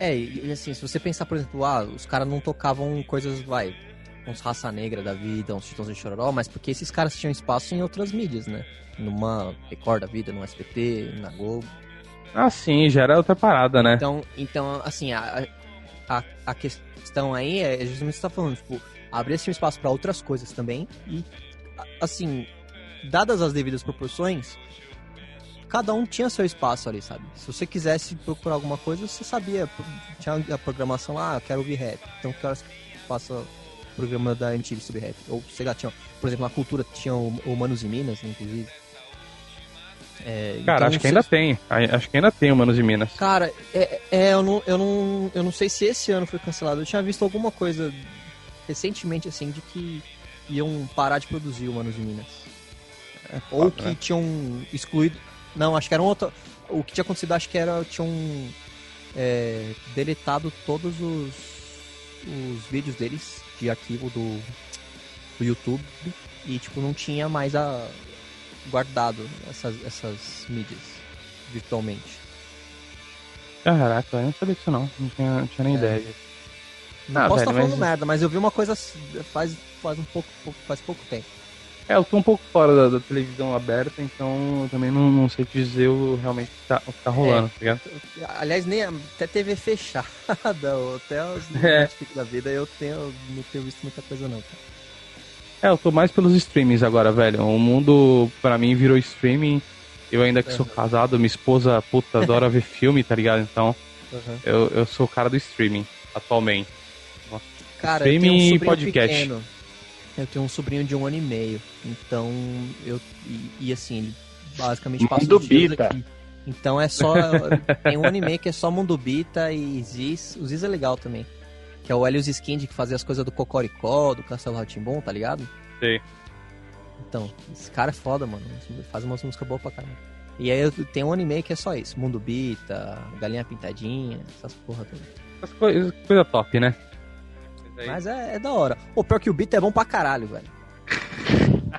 Speaker 2: É, e assim, se você pensar, por exemplo, ah, os caras não tocavam coisas, vai, uns raça negra da vida, uns titãs de chororó, mas porque esses caras tinham espaço em outras mídias, né? Numa Record da vida, no SBT, na Globo.
Speaker 1: Ah, sim, já era outra parada, né?
Speaker 2: Então, então assim, a, a, a questão aí é justamente o que você tá falando, tipo, abrir-se um espaço para outras coisas também e, assim, dadas as devidas proporções, cada um tinha seu espaço ali, sabe? Se você quisesse procurar alguma coisa, você sabia, tinha a programação lá, ah, quero ouvir rap, então que horas passa programa da MTV sobre rap? Ou, sei lá, tinha, por exemplo, na cultura tinha o, o Manos e Minas, inclusive. É,
Speaker 1: Cara,
Speaker 2: então,
Speaker 1: acho que ainda
Speaker 2: se-
Speaker 1: tem. Acho que ainda tem o Manos de Minas.
Speaker 2: Cara, é, é, eu, não, eu, não, eu não sei se esse ano foi cancelado. Eu tinha visto alguma coisa recentemente, assim, de que iam parar de produzir o Manos de Minas. Ou
Speaker 1: foda,
Speaker 2: que
Speaker 1: né?
Speaker 2: tinham excluído. Não, acho que era um outro. O que tinha acontecido, acho que era. Tinham é, deletado todos os, os vídeos deles de arquivo do, do YouTube. E, tipo, não tinha mais a, guardado essas, essas mídias virtualmente.
Speaker 1: Caraca, eu não sabia disso não. Não tinha, não tinha nem
Speaker 2: É.
Speaker 1: ideia.
Speaker 2: Não
Speaker 1: Ah,
Speaker 2: posso estar falando
Speaker 1: mas-
Speaker 2: merda, mas eu vi uma coisa faz, faz um pouco, pouco- faz pouco tempo.
Speaker 1: É, eu tô um pouco fora da, da televisão aberta, então eu também não, não sei te dizer o realmente que tá, o que tá rolando, tá ligado?
Speaker 2: Aliás, nem até TV fechada, ou até os
Speaker 1: É.
Speaker 2: Da vida, eu tenho, não tenho visto muita coisa não. cara.
Speaker 1: É, eu tô mais pelos streamings agora, velho. O mundo, pra mim, virou streaming. Eu ainda que sou casado, minha esposa, puta, adora ver filme, tá ligado? Então, eu, eu sou o cara do streaming, atualmente.
Speaker 2: Cara, eu
Speaker 1: Streaming
Speaker 2: tenho um
Speaker 1: e
Speaker 2: sobrinho
Speaker 1: podcast.
Speaker 2: pequeno. Eu tenho um sobrinho de um ano e meio. Então, eu. E, e assim, ele basicamente passa
Speaker 3: Mundo Bita.
Speaker 2: aqui. Então é só. tem um ano e meio que é só Mundo Bita e Ziz. O Ziz é legal também. Que é o Helios Skind que fazia as coisas do Cocoricó, do Castelo Ratimbom, tá ligado?
Speaker 1: Sei.
Speaker 2: Então, esse cara é foda, mano. Faz umas músicas boas pra caramba. E aí tenho um ano e meio que é só isso. Mundo Bita, Galinha Pintadinha, essas porra todas.
Speaker 1: Essas coisas, coisa top, né? Mas
Speaker 2: é, é da hora. O pior que o beat é bom pra caralho, velho.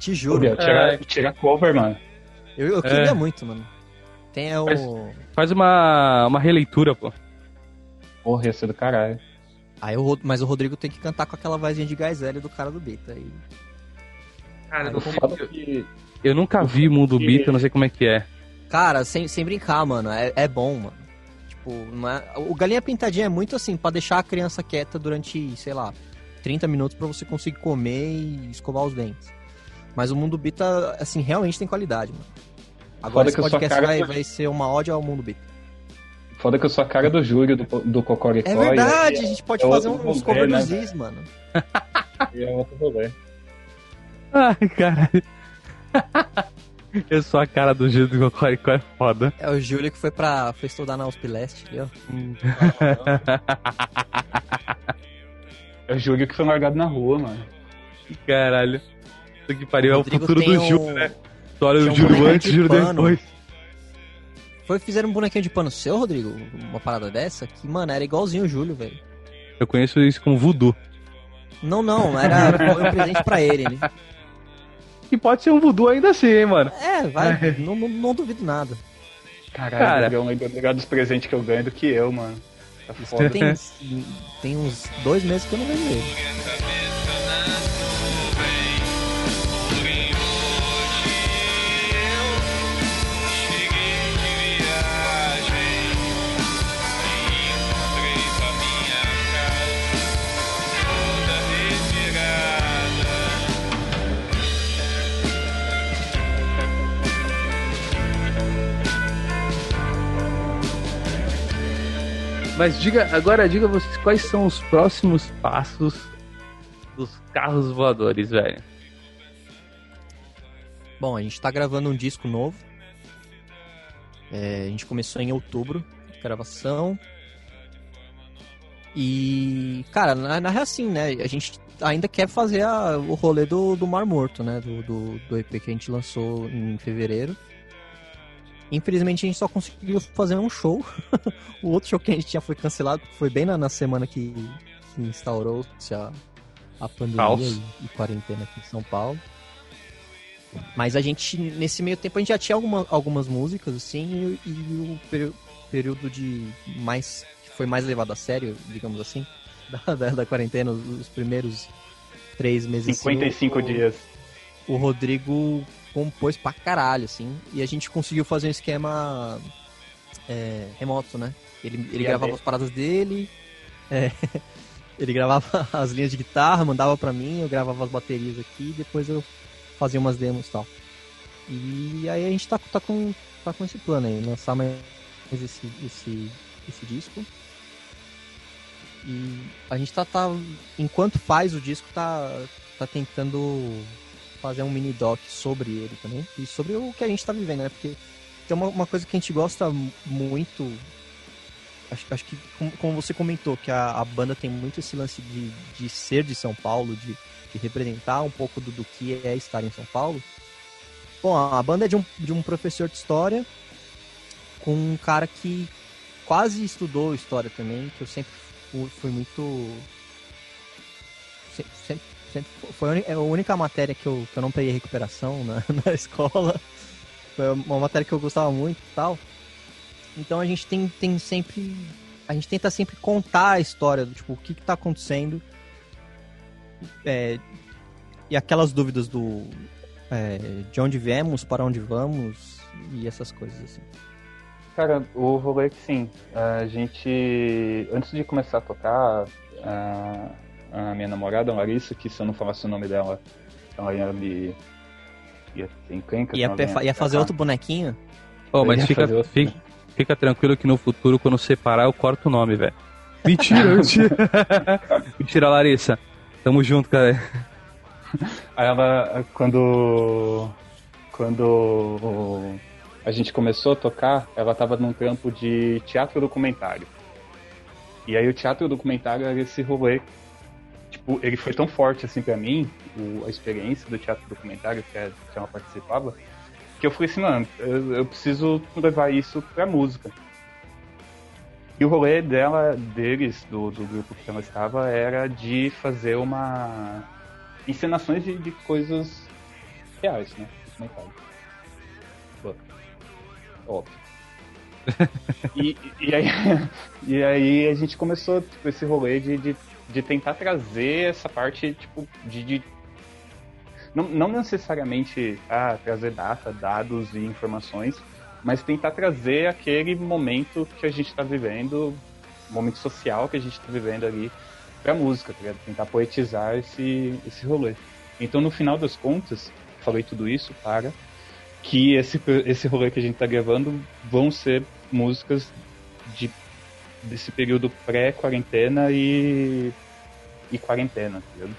Speaker 2: Te juro.
Speaker 3: Tira,
Speaker 1: É.
Speaker 3: tira cover, mano.
Speaker 2: Eu, eu queria
Speaker 1: É.
Speaker 2: muito, mano. Tem o.
Speaker 1: Mas- Faz uma, uma releitura, pô.
Speaker 3: Porra, ia ser do caralho.
Speaker 2: Aí o, mas o Rodrigo tem que cantar com aquela vozinha de Gaizelli do cara do beat. Aí...
Speaker 1: Cara,
Speaker 2: Aí
Speaker 1: eu,
Speaker 3: Foda que
Speaker 1: eu nunca vi Mundo Beat, eu não sei como é que é.
Speaker 2: Cara, sem, sem brincar, mano. É, é bom, mano. Tipo, não é- o Galinha Pintadinha é muito assim, pra deixar a criança quieta durante, sei lá, 30 minutos pra você conseguir comer e escovar os dentes. Mas o Mundo Bita, assim, realmente tem qualidade, mano. Agora
Speaker 3: Foda
Speaker 2: esse
Speaker 3: que eu
Speaker 2: podcast
Speaker 3: cara
Speaker 2: vai,
Speaker 3: do-
Speaker 2: vai ser uma ódio ao Mundo Bita.
Speaker 3: Foda que eu sou a cara do Júlio do, do Cocoricó.
Speaker 2: É verdade,
Speaker 3: e
Speaker 2: a gente pode
Speaker 3: é
Speaker 2: fazer uns cover
Speaker 3: né,
Speaker 2: dos Ziz, mano.
Speaker 3: É, é outro rolê.
Speaker 1: Ai, caralho. Eu sou a cara do Gil do Cocoricó, é foda.
Speaker 2: É o Júlio que foi pra foi estudar na USP Leste, ali, ó.
Speaker 3: É o Júlio que foi largado na rua, mano.
Speaker 1: Caralho. Isso que pariu, é o futuro do
Speaker 2: um-
Speaker 1: né? Tu olha o Júlio antes,
Speaker 2: de
Speaker 1: Júlio
Speaker 2: pano.
Speaker 1: depois.
Speaker 2: Foi fizeram um bonequinho de pano seu, Rodrigo? Uma parada dessa? Que, mano, era igualzinho o Júlio, velho.
Speaker 1: Eu conheço isso como voodoo.
Speaker 2: Não, não, era um presente pra ele. ele-
Speaker 1: Que pode ser um voodoo ainda assim, hein, mano.
Speaker 2: É, vai, não, não, não duvido nada.
Speaker 3: Caralho,
Speaker 1: Cara.
Speaker 3: lembra melhor dos presentes que eu ganho do que eu, mano. Tá foda.
Speaker 2: Tem, tem uns dois meses que eu não vejo ele.
Speaker 1: Mas diga, agora diga vocês quais são os próximos passos dos carros voadores, velho.
Speaker 2: Bom, a gente tá gravando um disco novo. É, a gente começou em outubro a gravação. E, cara, na, na real assim, né? A gente ainda quer fazer a- o rolê do, do Mar Morto, né? Do, do, do EP que a gente lançou em fevereiro. Infelizmente a gente só conseguiu fazer um show. o outro show que a gente tinha foi cancelado, foi bem na, na semana que, que instaurou-se a, a pandemia e, e quarentena aqui em São Paulo. Mas a gente, nesse meio tempo, a gente já tinha alguma, algumas músicas, assim, e, e o perí- período de mais. que foi mais levado a sério, digamos assim, da, da, da quarentena, os, os primeiros três meses. assim,
Speaker 3: 55
Speaker 2: o-
Speaker 3: dias.
Speaker 2: o Rodrigo compôs pra caralho, assim, e a gente conseguiu fazer um esquema é, remoto, né? Ele, ele gravava as paradas dele, é, ele gravava as linhas de guitarra, mandava pra mim, eu gravava as baterias aqui, depois eu fazia umas demos e tal. E aí a gente tá, tá, com, tá com esse plano aí, lançar mais esse, esse, esse disco. E a gente tá, tá enquanto faz o disco, tá, tá tentando fazer um mini doc sobre ele também. E sobre o que a gente tá vivendo, né? Porque tem uma, uma coisa que a gente gosta muito. Acho, acho que, como, como você comentou, que a, a banda tem muito esse lance de, de ser de São Paulo, de, de representar um pouco do, do que é estar em São Paulo. Bom, a banda é de um, de um professor de história com um cara que quase estudou história também, que eu sempre fui, fui muito. se- Sempre, sempre, foi é a única matéria que eu, que eu não peguei recuperação na, na escola. Foi uma matéria que eu gostava muito e tal. Então a gente tem, tem sempre. A gente tenta sempre contar a história do tipo, o que, que tá acontecendo. É, e aquelas dúvidas do. é, de onde viemos, para onde vamos e essas coisas assim.
Speaker 3: Cara, o rolê é que sim. A gente. Antes de começar a tocar, a, a minha namorada, a Larissa, que se eu não falasse o nome dela, ela ia me. ia ter encrenca.
Speaker 2: Ia, ia
Speaker 3: pra
Speaker 2: fazer outro bonequinho?
Speaker 3: Eu
Speaker 1: mas
Speaker 3: ia
Speaker 1: fica, fica, fica tranquilo que no futuro, quando separar, eu corto o nome, velho. Mentira, mentira. mentira, Larissa. Tamo junto, cara.
Speaker 3: Aí ela, quando. Quando a gente começou a tocar, ela tava num trampo de teatro documentário. E aí o teatro documentário era esse rolê. Tipo, ele foi tão forte assim pra mim, o- a experiência do teatro documentário que, a- que ela participava, que eu falei assim, mano, eu, eu preciso levar isso pra música. E o rolê dela, deles, do, do grupo que ela estava, era de fazer uma encenações de, de coisas reais, né? Documentário. Óbvio. e, e, aí, e aí a gente começou tipo, esse rolê de, de, de tentar trazer essa parte, tipo, de. de- não, não necessariamente ah, trazer data, dados e informações, mas tentar trazer aquele momento que a gente está vivendo, momento social que a gente está vivendo ali pra música, tá? Tentar poetizar esse, esse rolê. Então, no final das contas, falei tudo isso para que esse, esse rolê que a gente tá gravando vão ser músicas de, desse período pré-quarentena e, e quarentena, tá ligado?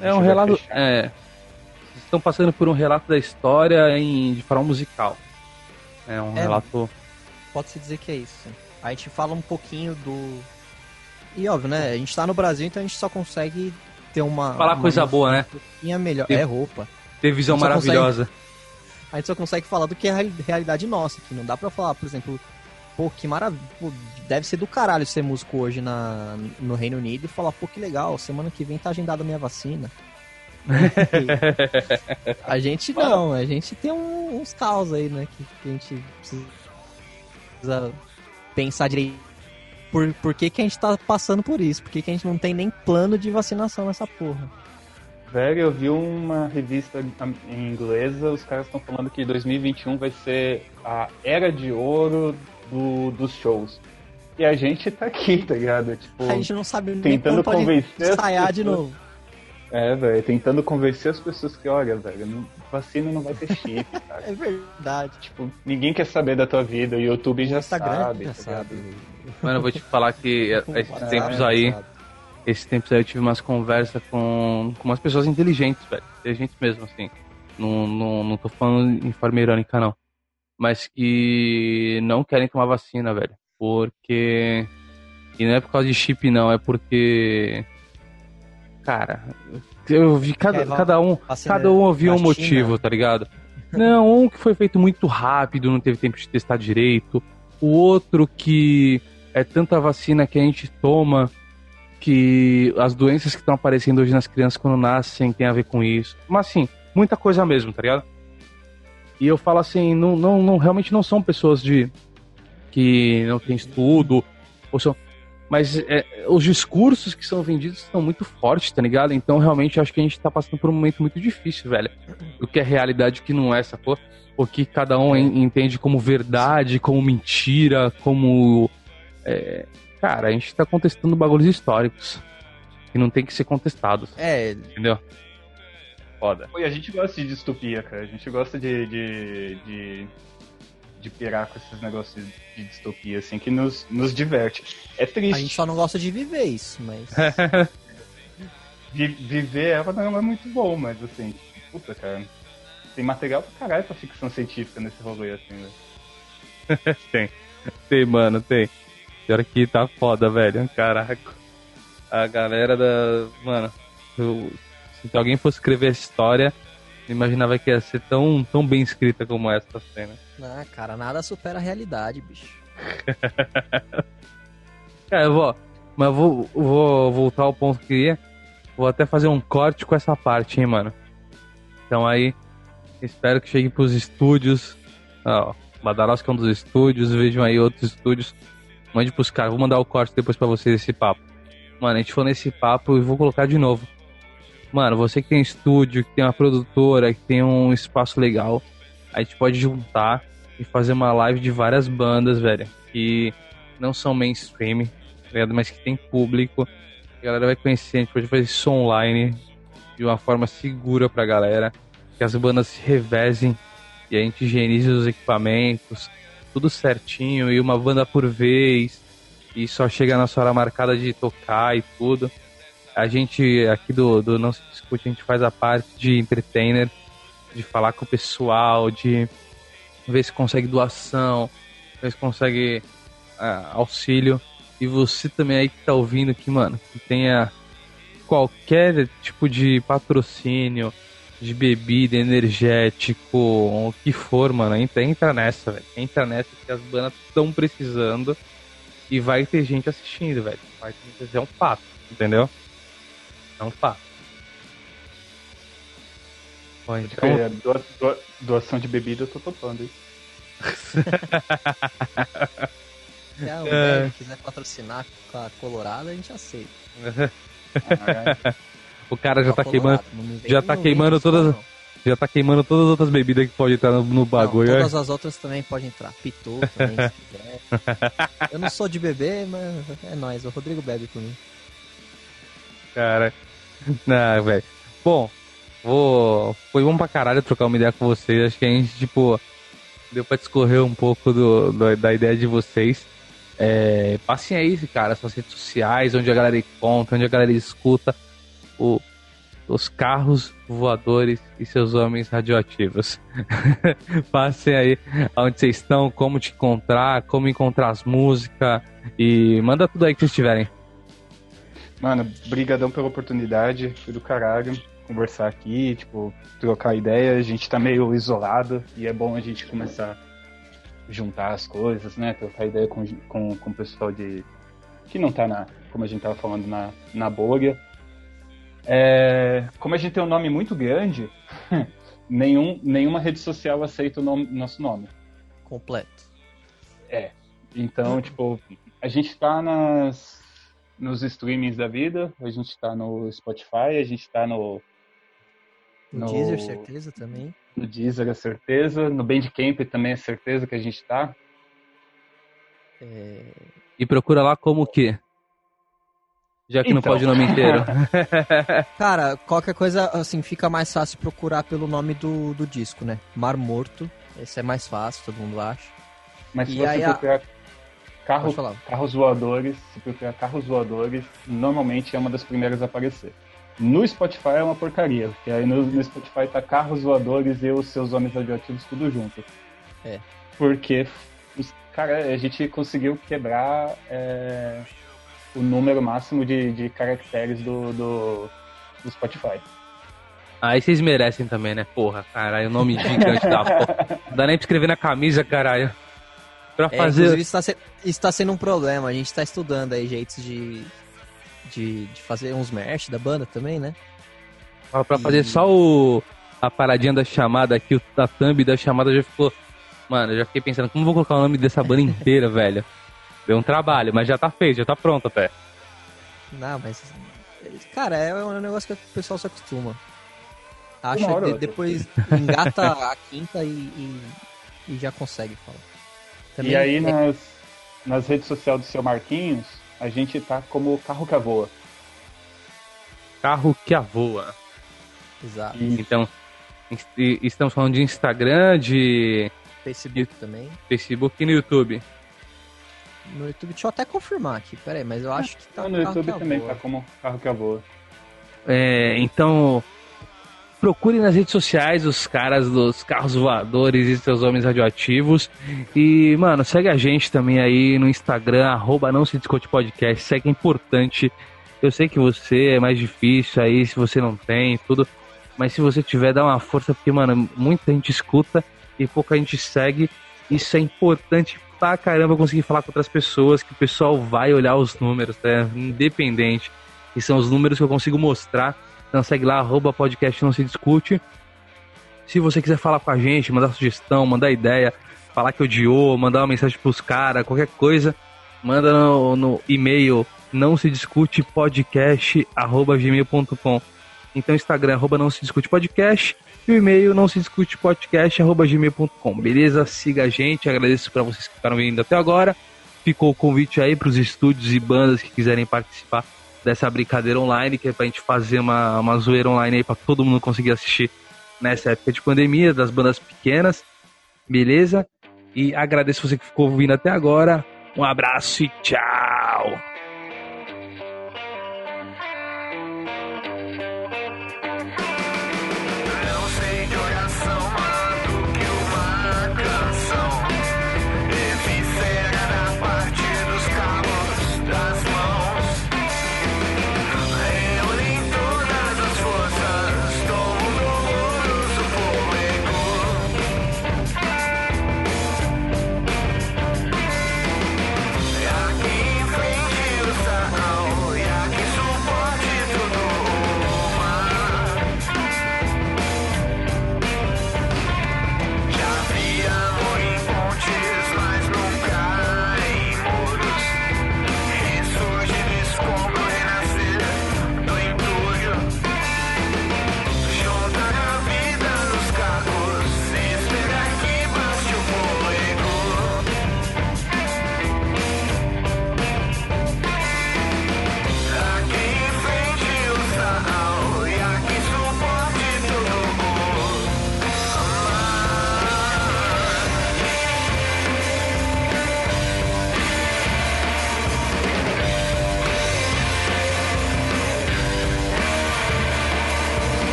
Speaker 3: A
Speaker 1: É um relato.
Speaker 3: fechar.
Speaker 1: É. Vocês estão passando por um relato da história em, de forma musical. É um
Speaker 2: É.
Speaker 1: relato.
Speaker 2: Pode-se dizer que é isso. A gente fala um pouquinho do. E óbvio, né? A gente tá no Brasil, então a gente só consegue ter uma.
Speaker 1: Falar
Speaker 2: uma
Speaker 1: coisa boa, né?
Speaker 2: Um melhor.
Speaker 1: Tem-
Speaker 2: É roupa.
Speaker 1: Ter visão
Speaker 2: consegue-
Speaker 1: maravilhosa.
Speaker 2: A gente só consegue falar do que é a reali- realidade nossa aqui. Não dá pra falar, por exemplo, pô, que maravilha. Deve ser do caralho ser músico hoje na, no Reino Unido e falar, pô, que legal, semana que vem tá agendada a minha vacina. a gente não, a gente tem um- uns caos aí, né? Que, que a gente precisa pensar direito. Por, por que, que a gente tá passando por isso? Por que, que a gente não tem nem plano de vacinação nessa porra?
Speaker 3: Velho, eu vi uma revista em inglesa, os caras estão falando que 2021 vai ser a era de ouro do- dos shows. E a gente tá aqui, tá ligado? Tipo,
Speaker 2: A gente não sabe nem
Speaker 3: tentando
Speaker 2: pode
Speaker 3: convencer
Speaker 2: ensaiar de novo.
Speaker 3: é, velho, tentando convencer as pessoas que, olha, velho, não- vacina não vai ter chip, cara.
Speaker 2: É verdade.
Speaker 3: tipo, ninguém quer saber da tua vida, o YouTube já
Speaker 2: Instagram
Speaker 3: sabe,
Speaker 2: já
Speaker 3: tá
Speaker 2: sabe.
Speaker 1: Mano, eu vou te falar que esses tempos aí. Esses tempos aí eu tive umas conversas com, com umas pessoas inteligentes, velho. Inteligentes mesmo, assim. Não, não, não tô falando em forma irônica, não. Mas que não querem tomar vacina, velho. Porque. E não é por causa de chip, não. É porque. Cara, eu vi cada,
Speaker 2: É,
Speaker 1: cada um. Cada um
Speaker 2: da
Speaker 1: um motivo, tá ligado? Não, um que foi feito muito rápido, não teve tempo de testar direito. O outro que é tanta vacina que a gente toma que as doenças que estão aparecendo hoje nas crianças quando nascem tem a ver com isso. Mas assim, muita coisa mesmo, tá ligado? E eu falo assim, não, não, não realmente não são pessoas de que não tem estudo, ou são, mas é, os discursos que são vendidos são muito fortes, tá ligado? Então realmente acho que a gente tá passando por um momento muito difícil, velho. O que é realidade o que não é, sacou? O que cada um en- entende como verdade, como mentira, como. é, Cara, a gente tá contestando bagulhos históricos. Que não tem que ser contestados,
Speaker 2: É,
Speaker 1: entendeu? Foda.
Speaker 3: E a gente gosta de distopia, cara. A gente gosta de, de, de, de pirar com esses negócios de distopia, assim, que nos, nos diverte. É
Speaker 2: a
Speaker 3: triste.
Speaker 2: gente só não gosta de viver isso, mas.
Speaker 3: Vi- viver ela não é muito bom, mas assim, puta, cara, tem material pra caralho pra ficção científica nesse rolê, assim, velho.
Speaker 1: tem. Tem, mano, tem. Pior que tá foda, velho. Caraca. A galera da. Mano, eu- se alguém fosse escrever essa história, eu imaginava que ia ser tão, tão bem escrita como essa cena.
Speaker 2: Ah, cara, nada supera a realidade, bicho.
Speaker 1: É, eu vou. Mas eu vou, vou voltar ao ponto que eu queria. Vou até fazer um corte com essa parte, hein, mano. Então aí, espero que chegue pros estúdios. Ó, Badarosca é um dos estúdios, vejam aí outros estúdios. Mande pros caras, vou mandar o corte depois pra vocês esse papo. Mano, a gente foi nesse papo e vou colocar de novo. Mano, você que tem estúdio, que tem uma produtora, que tem um espaço legal, a gente pode juntar e fazer uma live de várias bandas, velho, que não são mainstream, tá mas que tem público. A galera vai conhecer, a gente pode fazer isso online de uma forma segura pra galera, que as bandas se revezem e a gente higienize os equipamentos, tudo certinho e uma banda por vez e só chega na sua hora marcada de tocar e tudo. A gente aqui do, do Não Se Discute, a gente faz a parte de entertainer, de falar com o pessoal, de ver se consegue doação, ver se consegue ah, auxílio. E você também aí que tá ouvindo que, mano, que tenha qualquer tipo de patrocínio, de bebida, energético, o que for, mano, entra, entra nessa, velho. Entra nessa que as bandas estão precisando e vai ter gente assistindo, velho. Vai ter gente, é um fato, entendeu? É um fato. Bom, então,
Speaker 3: É, doa- doa- doação de bebida eu tô topando, hein?
Speaker 2: Se a
Speaker 1: É.
Speaker 2: Ambev quiser patrocinar com a Colorado, a gente aceita.
Speaker 3: Ah,
Speaker 1: o cara já tá queimando,
Speaker 2: Colorado, não vem-
Speaker 1: já tá
Speaker 2: não
Speaker 1: queimando
Speaker 2: isso,
Speaker 1: todas-
Speaker 2: não.
Speaker 1: já tá queimando todas as outras bebidas que pode entrar no, no bagulho.
Speaker 2: Não,
Speaker 1: né?
Speaker 2: todas as outras também podem entrar. Pitu também, se quiser. Eu não sou de beber, mas é nóis. O Rodrigo bebe por mim.
Speaker 1: cara. Não, velho. Bom, vou. Foi bom pra caralho trocar uma ideia com vocês. Acho que a gente, tipo, deu pra discorrer um pouco do, do- da ideia de vocês. É, passem aí, cara, suas redes sociais, onde a galera encontra, onde a galera escuta o- os carros voadores e seus homens radioativos. Passem aí onde vocês estão, como te encontrar, como encontrar as músicas e manda tudo aí que vocês tiverem.
Speaker 3: Mano, brigadão pela oportunidade, foi do caralho conversar aqui, tipo, trocar ideia, a gente tá meio isolado e é bom a gente começar a juntar as coisas, né, trocar ideia com, com, com o pessoal de... que não tá na, como a gente tava falando, na, na bolha. É, como a gente tem um nome muito grande, nenhum, nenhuma rede social aceita o nome- nosso nome.
Speaker 2: Completo.
Speaker 3: Então, tipo, a gente tá nas, nos streamings da vida, a gente tá no Spotify, a gente tá no,
Speaker 2: No,
Speaker 3: No-
Speaker 2: Deezer, certeza também.
Speaker 3: no Deezer, é certeza, no Bandcamp também é certeza que a gente tá.
Speaker 2: É,
Speaker 1: E procura lá como o quê? Já que não
Speaker 3: Então.
Speaker 1: pode o nome inteiro.
Speaker 2: Cara, qualquer coisa, assim, fica mais fácil procurar pelo nome do, do disco, né? Mar Morto. Esse é mais fácil, todo mundo acha.
Speaker 3: Mas se
Speaker 2: E
Speaker 3: você
Speaker 2: aí a-
Speaker 3: procurar carro, carros voadores, se procurar carros voadores, normalmente é uma das primeiras a aparecer. No Spotify é uma porcaria, porque aí no, no Spotify tá carros voadores e os seus homens radioativos tudo junto.
Speaker 2: É.
Speaker 3: Porque cara, a gente conseguiu quebrar é, o número máximo de, de caracteres do, do, do Spotify.
Speaker 1: Aí vocês merecem também, né? Porra, caralho, o nome gigante da porra. Não dá nem pra escrever na camisa, caralho. Pra
Speaker 2: É,
Speaker 1: fazer.
Speaker 2: inclusive, isso tá, se- isso tá sendo um problema. A gente tá estudando aí jeitos de, de, de fazer uns merch da banda também, né?
Speaker 1: pra pra fazer só o. A paradinha da chamada aqui, o da thumb da chamada já ficou. Mano, eu já fiquei pensando, como eu vou colocar o nome dessa banda inteira, velho? Deu um trabalho, mas já tá feito, já tá pronto até.
Speaker 2: Não, mas. Cara, é um negócio que o pessoal se acostuma. Acha
Speaker 3: outra.
Speaker 2: depois engata a quinta e, e, e já consegue falar. Também
Speaker 3: e aí
Speaker 2: é-
Speaker 3: nas, nas redes sociais do seu Marquinhos, a gente tá como Carro que Voa.
Speaker 1: Carro que voa.
Speaker 2: Exato.
Speaker 3: E
Speaker 1: Então, estamos falando de Instagram, de
Speaker 2: Facebook também.
Speaker 1: Facebook e no YouTube.
Speaker 2: No YouTube, deixa eu até confirmar aqui, peraí, mas eu acho que tá
Speaker 3: no
Speaker 2: carro
Speaker 3: YouTube também tá como Carro que Voa.
Speaker 1: É, então, procurem nas redes sociais os caras dos carros voadores e seus homens radioativos. E, mano, segue a gente também aí no Instagram, arroba não se discute podcast. Segue é importante. Eu sei que você é mais difícil aí, se você não tem, tudo. Mas se você tiver, dá uma força, porque, mano, muita gente escuta e pouca gente segue. Isso é importante pra caramba conseguir falar com outras pessoas, que o pessoal vai olhar os números, né? Independente. E são os números que eu consigo mostrar. Então segue lá, arroba podcast não se discute. Se você quiser falar com a gente, mandar sugestão, mandar ideia, falar que odiou, mandar uma mensagem pros caras, qualquer coisa, manda no, no e-mail não se discute podcast arroba gmail.com. Então Instagram arroba não se discute podcast e o e-mail não se discute podcast arroba gmail.com. Beleza? Siga a gente, agradeço para vocês que ficaram vindo até agora. Ficou o convite aí para os estúdios e bandas que quiserem participar dessa brincadeira online, que é pra gente fazer uma, uma zoeira online aí pra todo mundo conseguir assistir nessa época de pandemia, das bandas pequenas. Beleza? E agradeço você que ficou ouvindo até agora. Um abraço e tchau!